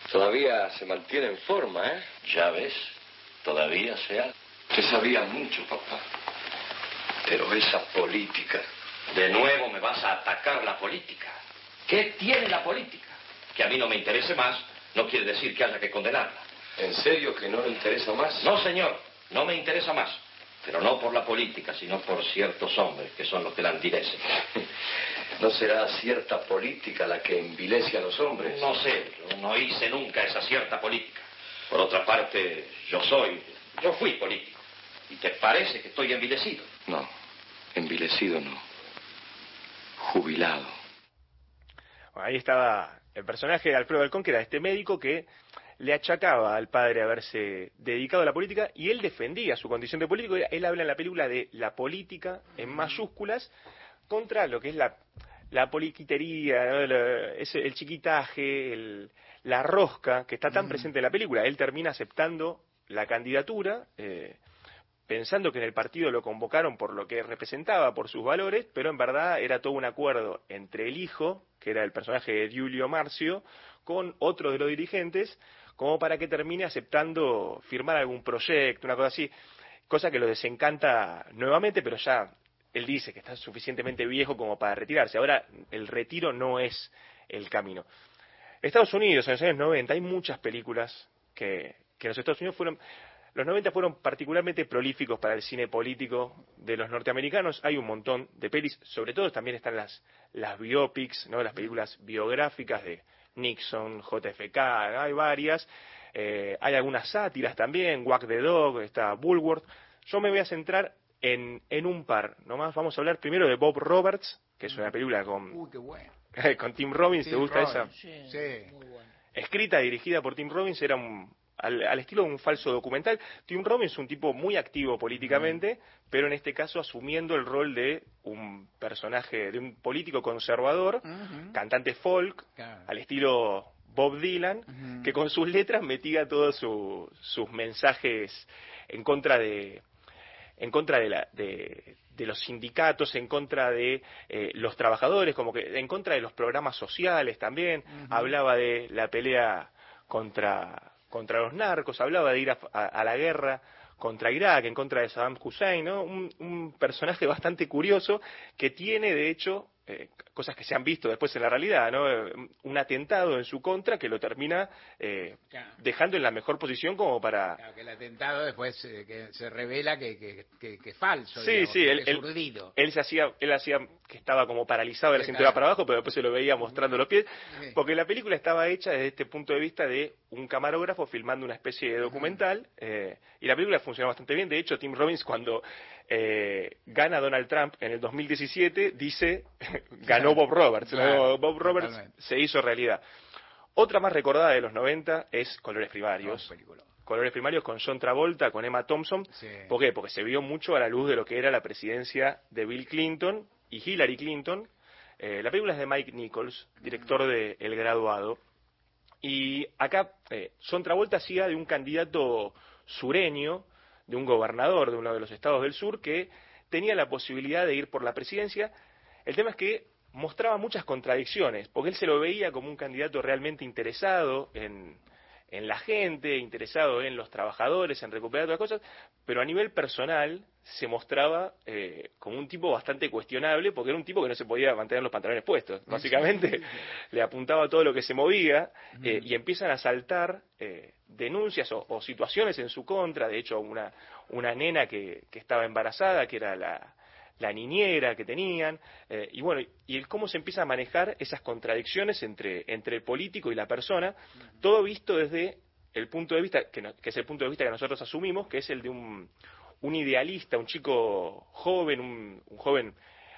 Todavía se mantiene en forma, ¿eh? Ya ves, todavía sea. Usted sabía mucho, papá. Pero esa política. De nuevo me vas a atacar la política. ¿Qué tiene la política? Que a mí no me interese más no quiere decir que haya que condenarla. ¿En serio que no le interesa más? No, señor, no me interesa más pero no por la política, sino por ciertos hombres que son los que la envilecen. ¿No será cierta política la que envilece a los hombres? No sé, yo no hice nunca esa cierta política. Por otra parte, yo soy, yo fui político. ¿Y te parece que estoy envilecido? No, envilecido no. Jubilado. ahí estaba el personaje de Alfredo Balcón, que era este médico que le achacaba al padre haberse dedicado a la política y él defendía su condición de político. Él habla en la película de la política en mayúsculas contra lo que es la, la poliquitería, el chiquitaje, la rosca que está tan presente en la película. Él termina aceptando la candidatura. Eh, pensando que en el partido lo convocaron por lo que representaba, por sus valores, pero en verdad era todo un acuerdo entre el hijo, que era el personaje de Giulio Marcio, con otro de los dirigentes, como para que termine aceptando firmar algún proyecto, una cosa así, cosa que lo desencanta nuevamente, pero ya él dice que está suficientemente viejo como para retirarse. Ahora el retiro no es el camino. Estados Unidos, en los años 90, hay muchas películas que, que en los Estados Unidos fueron los 90 fueron particularmente prolíficos para el cine político de los norteamericanos. Hay un montón de pelis, sobre todo también están las, las biopics, ¿no? las películas biográficas de Nixon, JFK, hay varias. Eh, hay algunas sátiras también, Wack the Dog, está Bulworth. Yo me voy a centrar en, en un par. Nomás vamos a hablar primero de Bob Roberts, que es una película con, con Tim Robbins. ¿Te gusta esa? Sí, Escrita, dirigida por Tim Robbins, era un, al, estilo de un falso documental. Tim Robbins es un tipo muy activo políticamente, pero en este caso asumiendo el rol de un personaje, de un político conservador, cantante folk, al estilo Bob Dylan, que con sus letras metía todos sus mensajes en contra de en contra de, la, de, los sindicatos, en contra de eh, los trabajadores, como que en contra de los programas sociales también. Hablaba de la pelea contra contra los narcos, hablaba de ir a, la guerra contra Irak, en contra de Saddam Hussein, ¿no? un, un personaje bastante curioso que tiene, de hecho, eh, cosas que se han visto después en la realidad, ¿no? Un atentado en su contra que lo termina eh, dejando en la mejor posición como para... Claro, que el atentado después eh, que se revela que, que, es falso, sí, sí, él, él, se hacía, él hacía que estaba como paralizado de la cintura para abajo, pero después se lo veía mostrando los pies, porque la película estaba hecha desde este punto de vista de un camarógrafo filmando una especie de documental, y la película funcionó bastante bien, de hecho Tim Robbins cuando eh, gana Donald Trump en el 2017, dice, ganó Bob Roberts. Bob Roberts se hizo realidad. Otra más recordada de los 90 es Colores Primarios. Colores Primarios con John Travolta, con Emma Thompson. ¿Por qué? Porque se vio mucho a la luz de lo que era la presidencia de Bill Clinton y Hillary Clinton. Eh, la película es de Mike Nichols, director de El Graduado. Y acá eh, John Travolta hacía de un candidato sureño de un gobernador de uno de los estados del sur que tenía la posibilidad de ir por la presidencia. El tema es que mostraba muchas contradicciones, porque él se lo veía como un candidato realmente interesado en, en la gente, interesado en los trabajadores, en recuperar todas las cosas, pero a nivel personal se mostraba eh, como un tipo bastante cuestionable, porque era un tipo que no se podía mantener los pantalones puestos. Básicamente le apuntaba todo lo que se movía eh, y empiezan a saltar eh, denuncias o, situaciones en su contra. De hecho, una, una nena que, que estaba embarazada, que era la, la niñera que tenían, eh, y bueno, y el cómo se empieza a manejar esas contradicciones entre, entre el político y la persona, todo visto desde el punto de vista, que, es el punto de vista que nosotros asumimos, que es el de un, un idealista, un chico joven, un, joven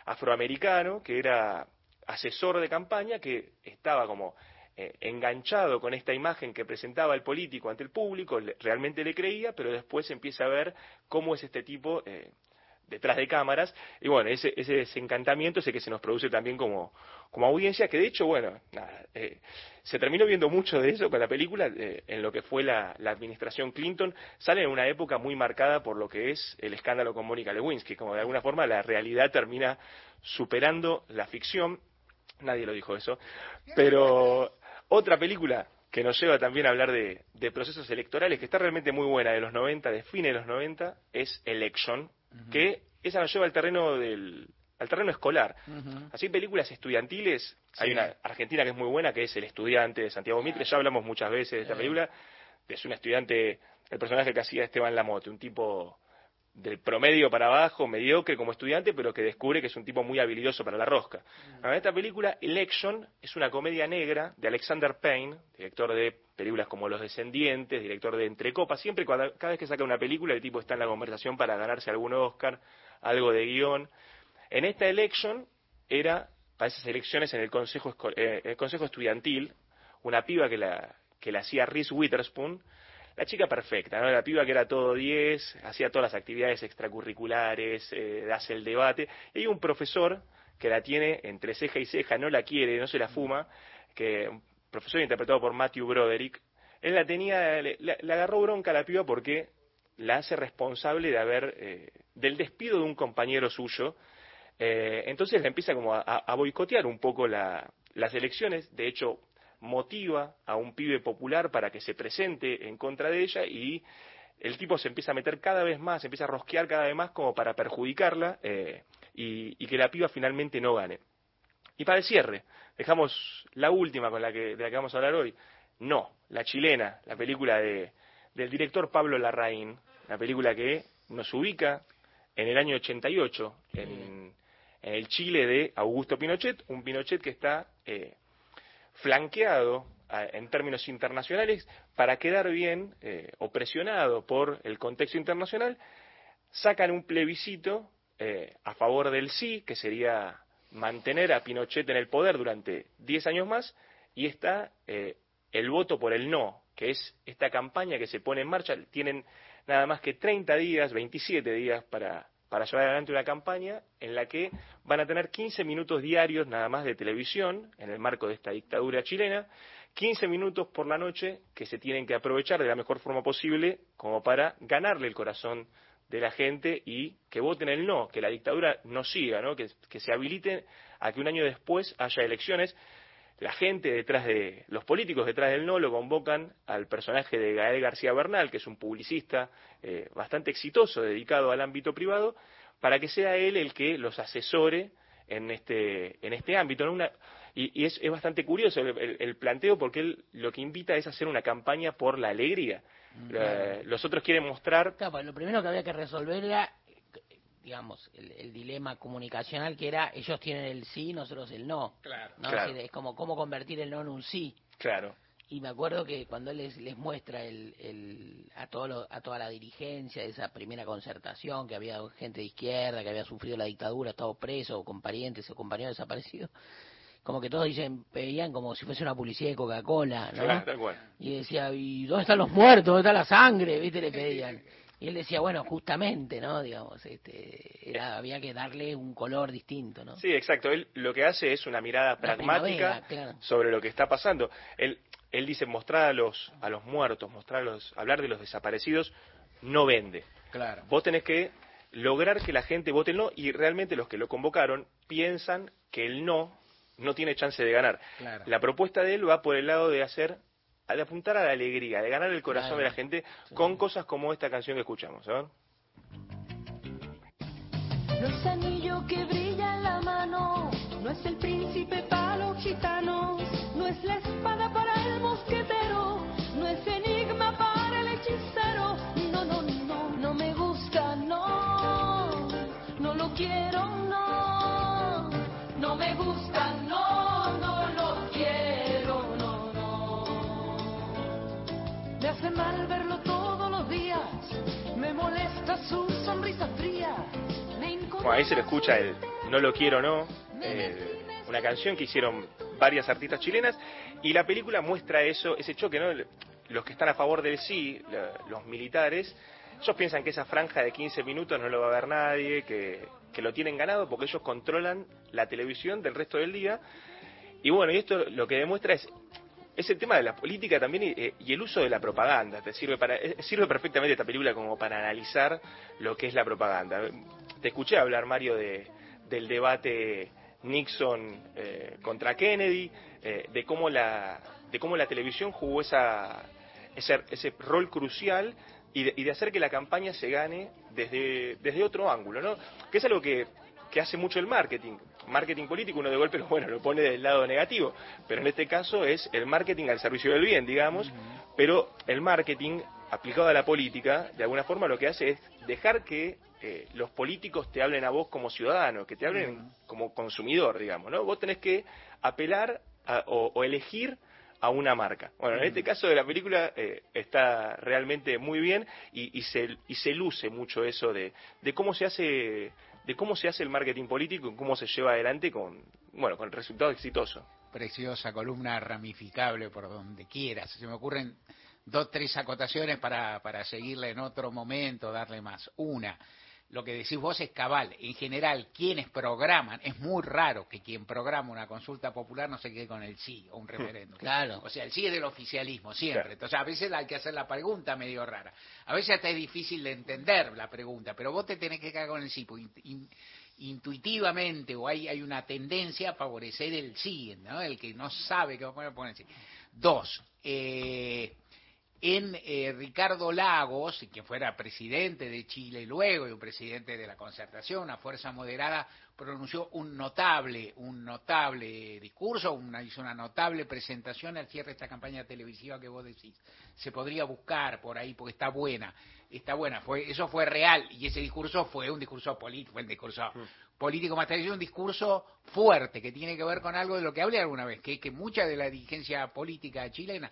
afroamericano, que era asesor de campaña, que estaba como eh, enganchado con esta imagen que presentaba el político ante el público, realmente le creía, pero después empieza a ver cómo es este tipo eh, detrás de cámaras, y bueno, ese, ese desencantamiento es el que se nos produce también como, como audiencia, que de hecho, bueno, eh, se terminó viendo mucho de eso con la película, eh, en lo que fue la, administración Clinton, sale en una época muy marcada por lo que es el escándalo con Mónica Lewinsky, como de alguna forma la realidad termina superando la ficción, nadie lo dijo eso, pero otra película que nos lleva también a hablar de, de, procesos electorales, que está realmente muy buena, de los 90, de fines de los 90, es Election, que esa nos lleva al terreno del al terreno escolar. Así películas estudiantiles, hay una argentina que es muy buena, que es El estudiante de Santiago Mitre, ya hablamos muchas veces de esta película, es un estudiante, el personaje que hacía Esteban Lamote, un tipo del promedio para abajo, mediocre como estudiante, pero que descubre que es un tipo muy habilidoso para la rosca. esta película, Election, es una comedia negra de Alexander Payne, director de películas como Los Descendientes, director de Entre Copas. Siempre, cada vez que saca una película, el tipo está en la conversación para ganarse algún Oscar, algo de guion. En esta Election era, para esas elecciones en el consejo, eh, el consejo estudiantil, una piba que la, que la hacía Reese Witherspoon, la chica perfecta, ¿no? La piba que era todo 10, hacía todas las actividades extracurriculares, eh, hace el debate. Y hay un profesor que la tiene entre ceja y ceja, no la quiere, no se la fuma, que un profesor interpretado por Matthew Broderick, él la tenía, le, agarró bronca a la piba porque la hace responsable de haber, eh, del despido de un compañero suyo, eh, entonces le empieza como a, boicotear un poco las elecciones, de hecho motiva a un pibe popular para que se presente en contra de ella y el tipo se empieza a meter cada vez más, se empieza a rosquear cada vez más como para perjudicarla eh, y, que la piba finalmente no gane. Y para el cierre, dejamos la última con la que, de la que vamos a hablar hoy. No, la chilena, la película de, del director Pablo Larraín, la película que nos ubica en el año 88 en, en el Chile de Augusto Pinochet, un Pinochet que está eh, flanqueado en términos internacionales para quedar bien eh, o presionado por el contexto internacional, sacan un plebiscito eh, a favor del sí, que sería mantener a Pinochet en el poder durante 10 años más, y está eh, el voto por el no, que es esta campaña que se pone en marcha. Tienen nada más que 30 días, 27 días para para llevar adelante una campaña en la que van a tener 15 minutos diarios nada más de televisión en el marco de esta dictadura chilena, 15 minutos por la noche que se tienen que aprovechar de la mejor forma posible como para ganarle el corazón de la gente y que voten el no, que la dictadura no siga, ¿no? Que, que se habilite a que un año después haya elecciones la gente detrás de, los políticos detrás del no lo convocan al personaje de Gael García Bernal, que es un publicista eh, bastante exitoso dedicado al ámbito privado, para que sea él el que los asesore en este, en este ámbito. y, es, bastante curioso el, planteo porque él lo que invita es hacer una campaña por la alegría. Mm, los otros quieren mostrar... Claro, lo primero que había que resolver era digamos, el, dilema comunicacional que era ellos tienen el sí, nosotros el no. Claro. Es, como cómo convertir el no en un sí. Claro. Y me acuerdo que cuando él les, les muestra el, el, a, todo a toda la dirigencia de esa primera concertación, que había gente de izquierda, que había sufrido la dictadura, estado preso, o con parientes o compañeros desaparecidos, como que todos dicen, pedían como si fuese una publicidad de Coca-Cola, ¿no? Y decía, ¿y dónde están los muertos? ¿Dónde está la sangre? ¿Viste? Le pedían. Y él decía, bueno, justamente, ¿no? Digamos, este, era, había que darle un color distinto, ¿no? Sí, exacto. Él lo que hace es una mirada pragmática sobre lo que está pasando. Él, él dice, mostrar a los, a los muertos, mostrar hablar de los desaparecidos, no vende. Claro. Vos tenés que lograr que la gente vote el no y realmente los que lo convocaron piensan que el no no tiene chance de ganar. La propuesta de él va por el lado de hacer de apuntar a la alegría, de ganar el corazón de la gente con cosas como esta canción que escuchamos. ¿eh? No es anillo que brilla en la mano, no es el príncipe para los gitanos, no es la espada para el mosquetero, no es el Me hace mal verlo todos los días, me molesta su sonrisa fría. bueno, ahí se le escucha el No lo quiero, no, eh, una canción que hicieron varias artistas chilenas y la película muestra eso, ese choque, ¿no? Los que están a favor del sí, los militares, ellos piensan que esa franja de 15 minutos no lo va a ver nadie, que, que lo tienen ganado porque ellos controlan la televisión del resto del día. Y bueno, y esto lo que demuestra es es el tema de la política también y, el uso de la propaganda. Te sirve para eh, sirve perfectamente esta película como para analizar lo que es la propaganda. Te escuché hablar Mario de, del debate Nixon eh, contra Kennedy, eh, de cómo la de cómo la televisión jugó esa ese, ese rol crucial y de, y de, hacer que la campaña se gane desde, desde otro ángulo, ¿no? Que es algo que que hace mucho el marketing. Marketing político uno de golpe bueno, lo pone del lado negativo, pero en este caso es el marketing al servicio del bien, digamos, pero el marketing aplicado a la política, de alguna forma lo que hace es dejar que eh, los políticos te hablen a vos como ciudadano, que te hablen como consumidor, digamos, ¿no? Vos tenés que apelar o, elegir a una marca. Bueno, en este caso de la película eh, está realmente muy bien y, y, se, y se luce mucho eso de, de cómo se hace de cómo se hace el marketing político y cómo se lleva adelante con, bueno, con resultado exitoso. preciosa columna ramificable por donde quieras. Se me ocurren dos, tres acotaciones para, para seguirle en otro momento, darle más. Una, lo que decís vos es cabal. En general, quienes programan, es muy raro que quien programa una consulta popular no se quede con el sí o un referéndum. Claro. O sea, el sí es del oficialismo, siempre. Entonces, a veces hay que hacer la pregunta medio rara. A veces hasta es difícil de entender la pregunta, pero vos te tenés que quedar con el sí. Porque in- intuitivamente o hay, hay una tendencia a favorecer el sí, ¿no? El que no sabe qué va a poner, pone el sí. Dos, eh, en eh, Ricardo Lagos, quien fuera presidente de Chile luego y un presidente de la concertación, una fuerza moderada, pronunció un notable, un notable discurso, una, hizo una notable presentación al cierre de esta campaña televisiva que vos decís. Se podría buscar por ahí porque está buena, está buena. Fue, eso fue real y ese discurso fue un discurso político, fue el discurso político más tradicional, un discurso fuerte que tiene que ver con algo de lo que hablé alguna vez, que es que mucha de la dirigencia política chilena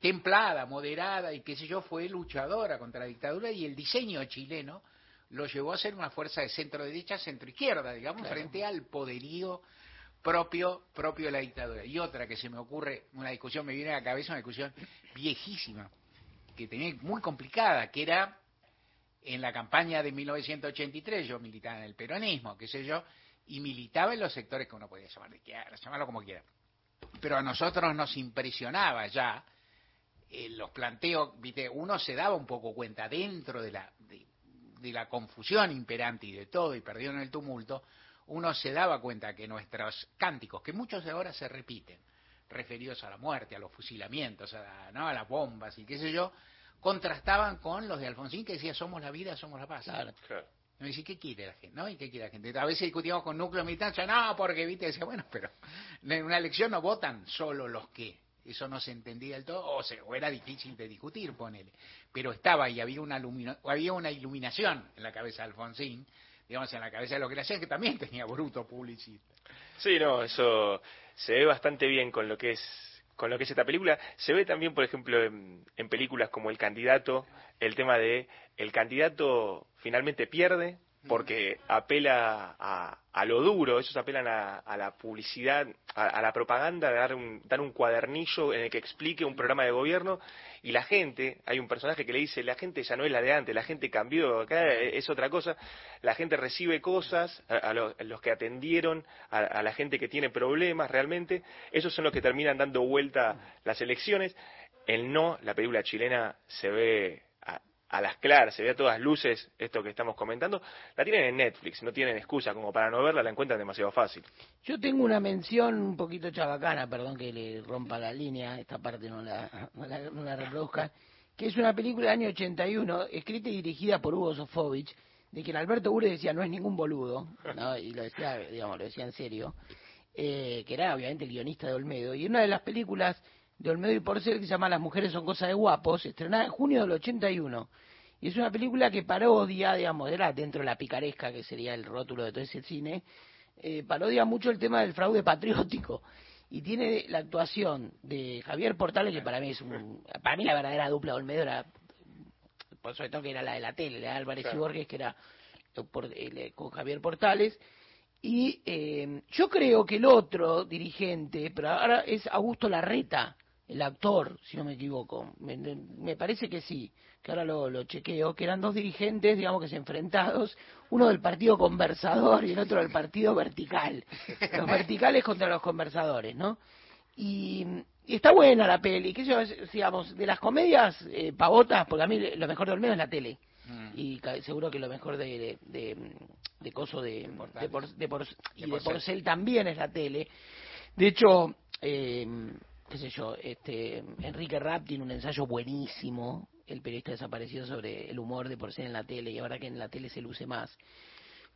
templada, moderada y qué sé yo, fue luchadora contra la dictadura y el diseño chileno lo llevó a ser una fuerza de centro derecha, centro izquierda, digamos, Claro. frente al poderío propio propio de la dictadura. Y otra que se me ocurre, una discusión me viene a la cabeza, una discusión viejísima, que tenía muy complicada, que era en la campaña de 1983, yo militaba en el peronismo, qué sé yo, y militaba en los sectores que uno podía llamar de izquierda, llamarlo como quiera. Pero a nosotros nos impresionaba ya eh, los planteos, viste, uno se daba un poco cuenta dentro de la, de, de la confusión imperante y de todo, y perdió en el tumulto, uno se daba cuenta que nuestros cánticos, que muchos de ahora se repiten, referidos a la muerte, a los fusilamientos, a, la- ¿no? a las bombas y qué sé yo, contrastaban con los de Alfonsín que decía somos la vida, somos la paz. Claro. Y me dice, ¿qué quiere la gente? ¿No? ¿Y qué quiere la gente? A veces discutíamos con núcleo militancia, no, porque, viste, decía, bueno, pero en una elección no votan solo los que. Eso no se entendía del todo, o, se- o era difícil de discutir, ponele. Pero estaba y había una, había una iluminación en la cabeza de Alfonsín, digamos, en la cabeza de lo que le hacía, que también tenía bruto publicista. Sí, no, eso se ve bastante bien con lo que es con lo que es esta película. Se ve también, por ejemplo, en, en películas como El candidato, el tema de el candidato finalmente pierde porque apela a, a lo duro, ellos apelan a, la publicidad, a, a la propaganda, dar un, dar un cuadernillo en el que explique un programa de gobierno y la gente, hay un personaje que le dice, la gente ya no es la de antes, la gente cambió, acá es otra cosa, la gente recibe cosas, a, a lo- a los que atendieron, a la gente que tiene problemas realmente, esos son los que terminan dando vuelta las elecciones. El no, la película chilena se ve a, las claras, se ve a todas luces esto que estamos comentando, la tienen en Netflix, no tienen excusa como para no verla, la encuentran demasiado fácil. Yo tengo una mención un poquito chabacana, perdón que le rompa la línea, esta parte no la, no la, reproduzca, que es una película del año 81, escrita y dirigida por Hugo Sofovich, de que Alberto Ure decía no es ningún boludo, ¿no? y lo decía, digamos, lo decía en serio, eh, que era obviamente el guionista de Olmedo, y una de las películas de Olmedo y Porcel que se llama Las mujeres son cosa de guapos, estrenada en junio del 81. Y es una película que parodia, digamos, era dentro de la picaresca, que sería el rótulo de todo ese cine, eh, parodia mucho el tema del fraude patriótico. Y tiene la actuación de Javier Portales, que para mí es un, para mí la verdadera dupla de Olmedo era, por sobre todo que era la de la tele, la de Álvarez Claro. y Borges, que era eh, por- eh, con Javier Portales. Y eh, yo creo que el otro dirigente, pero ahora es Augusto Larreta, el actor, si no me equivoco. Me, me parece que sí, que ahora lo, lo chequeo, que eran dos dirigentes, digamos que se enfrentados, uno del partido conversador y el otro del partido vertical. Los verticales contra los conversadores, ¿no? Y, y está buena la peli, que yo, digamos, de las comedias eh, pavotas, porque a mí lo mejor de Olmedo es la tele. Y ca- seguro que lo mejor de, de, de, de coso de, de, por- de por- y de Porcel. Porcel también es la tele. De hecho, eh, qué sé yo, este Enrique Rapp tiene un ensayo buenísimo, el periodista desaparecido sobre el humor de Porcel en la tele, y ahora que en la tele se luce más.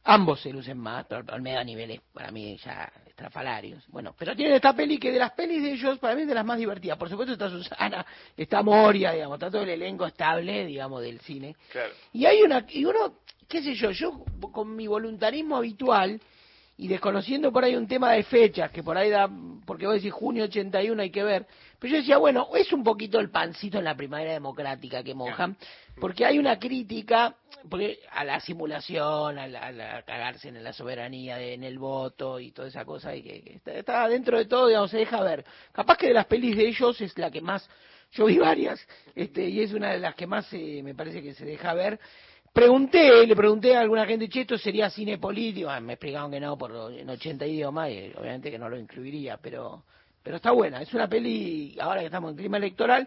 Ambos se lucen más, pero Olmedo a niveles para mí ya estrafalarios. Bueno, pero tienen esta peli que de las pelis de ellos, para mí es de las más divertidas. Por supuesto está Susana, está Moria, digamos, está todo el elenco estable, digamos, del cine. Claro. Y hay una, y uno, qué sé yo, yo con mi voluntarismo habitual y desconociendo por ahí un tema de fechas que por ahí da porque vos decís junio 81 hay que ver, pero yo decía, bueno, es un poquito el pancito en la primavera democrática que mojan, porque hay una crítica porque a la simulación, a, la, cagarse en la soberanía, en el voto y toda esa cosa, y que, está, dentro de todo, digamos, se deja ver. Capaz que de las pelis de ellos es la que más, yo vi varias, este, y es una de las que más eh, me parece que se deja ver. Pregunté, le pregunté a alguna gente, che, esto sería cine político, ah, me explicaron que no, por en 80 idiomas, y obviamente que no lo incluiría, pero pero está buena. Es una peli, ahora que estamos en clima electoral,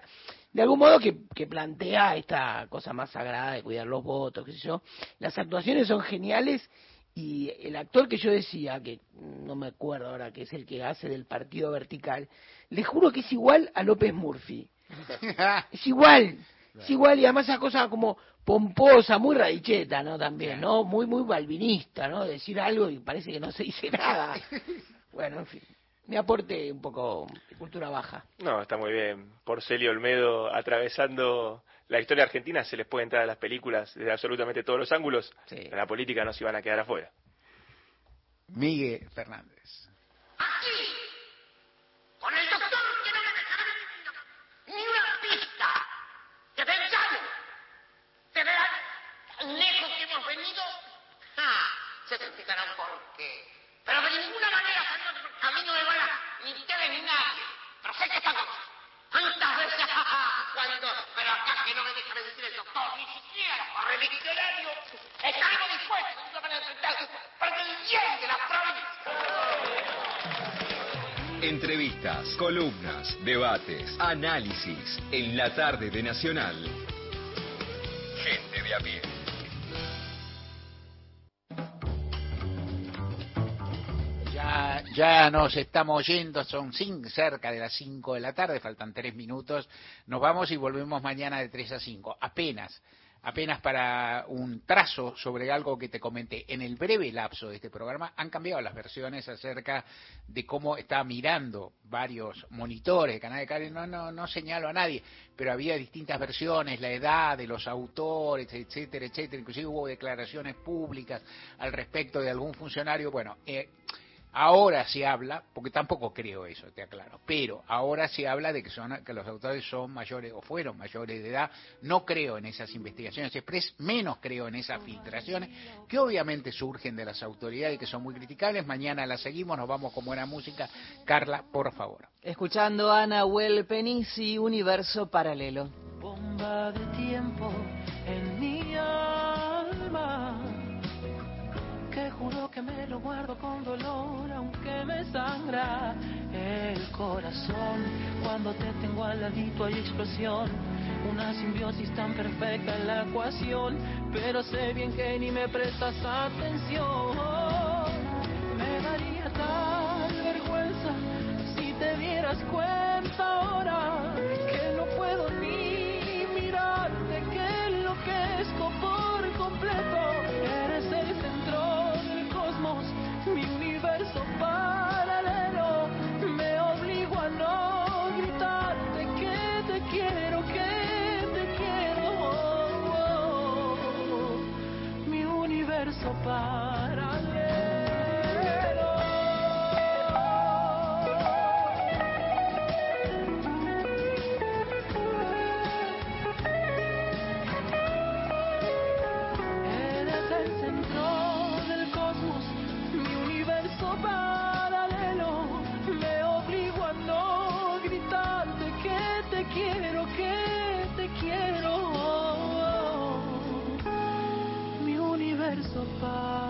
de algún modo que, que plantea esta cosa más sagrada de cuidar los votos, qué sé yo. Las actuaciones son geniales y el actor que yo decía, que no me acuerdo ahora, que es el que hace del partido vertical, le juro que es igual a López Murphy. es igual, es igual y además esa cosa como pomposa, muy radicheta, ¿no? También, ¿no? Muy, muy balvinista, ¿no? Decir algo y parece que no se dice nada. Bueno, en fin me aporte un poco de cultura baja. No, está muy bien. Porcelio Olmedo atravesando la historia argentina se les puede entrar a las películas desde absolutamente todos los ángulos. En la política no se iban a quedar afuera. Miguel Fernández. Aquí, con el doctor que no me dejará ni una pista de pensar, de ver tan lejos que hemos venido. Ah, se explicarán por qué. Pero de ninguna manera a mí no me van a ni ustedes ni nadie. Pero sé que estamos. ¿Cuántas veces? Cuando, pero acá que no me deja de decir el doctor, ni siquiera para el diccionario. Estaremos dispuestos de una enfrentar para el bien de la provincia. Entrevistas, columnas, debates, análisis en la tarde de Nacional. Gente de a pie. Ya nos estamos yendo, son cerca de las 5 de la tarde, faltan 3 minutos. Nos vamos y volvemos mañana de 3 a 5. Apenas, apenas para un trazo sobre algo que te comenté. En el breve lapso de este programa han cambiado las versiones acerca de cómo está mirando varios monitores, canal de cable. No, no, no señalo a nadie, pero había distintas versiones, la edad de los autores, etcétera, etcétera. Inclusive hubo declaraciones públicas al respecto de algún funcionario. Bueno, eh, Ahora se habla, porque tampoco creo eso, te aclaro, pero ahora se habla de que, son, que los autores son mayores o fueron mayores de edad. No creo en esas investigaciones express, menos creo en esas filtraciones, que obviamente surgen de las autoridades y que son muy criticables. Mañana las seguimos, nos vamos con buena música. Carla, por favor. Escuchando Ana Well Penisi, Universo Paralelo. Bomba de tiempo en mi alma que juro que me lo guardo con dolor, aunque me sangra el corazón. Cuando te tengo al ladito hay explosión, una simbiosis tan perfecta en la ecuación, pero sé bien que ni me prestas atención. Me daría tal vergüenza si te dieras cuenta ahora que no puedo ni mirarte, que enloquezco por completo. me obligo a no gritarte que te quiero, que te quiero. Oh, mi universo para far.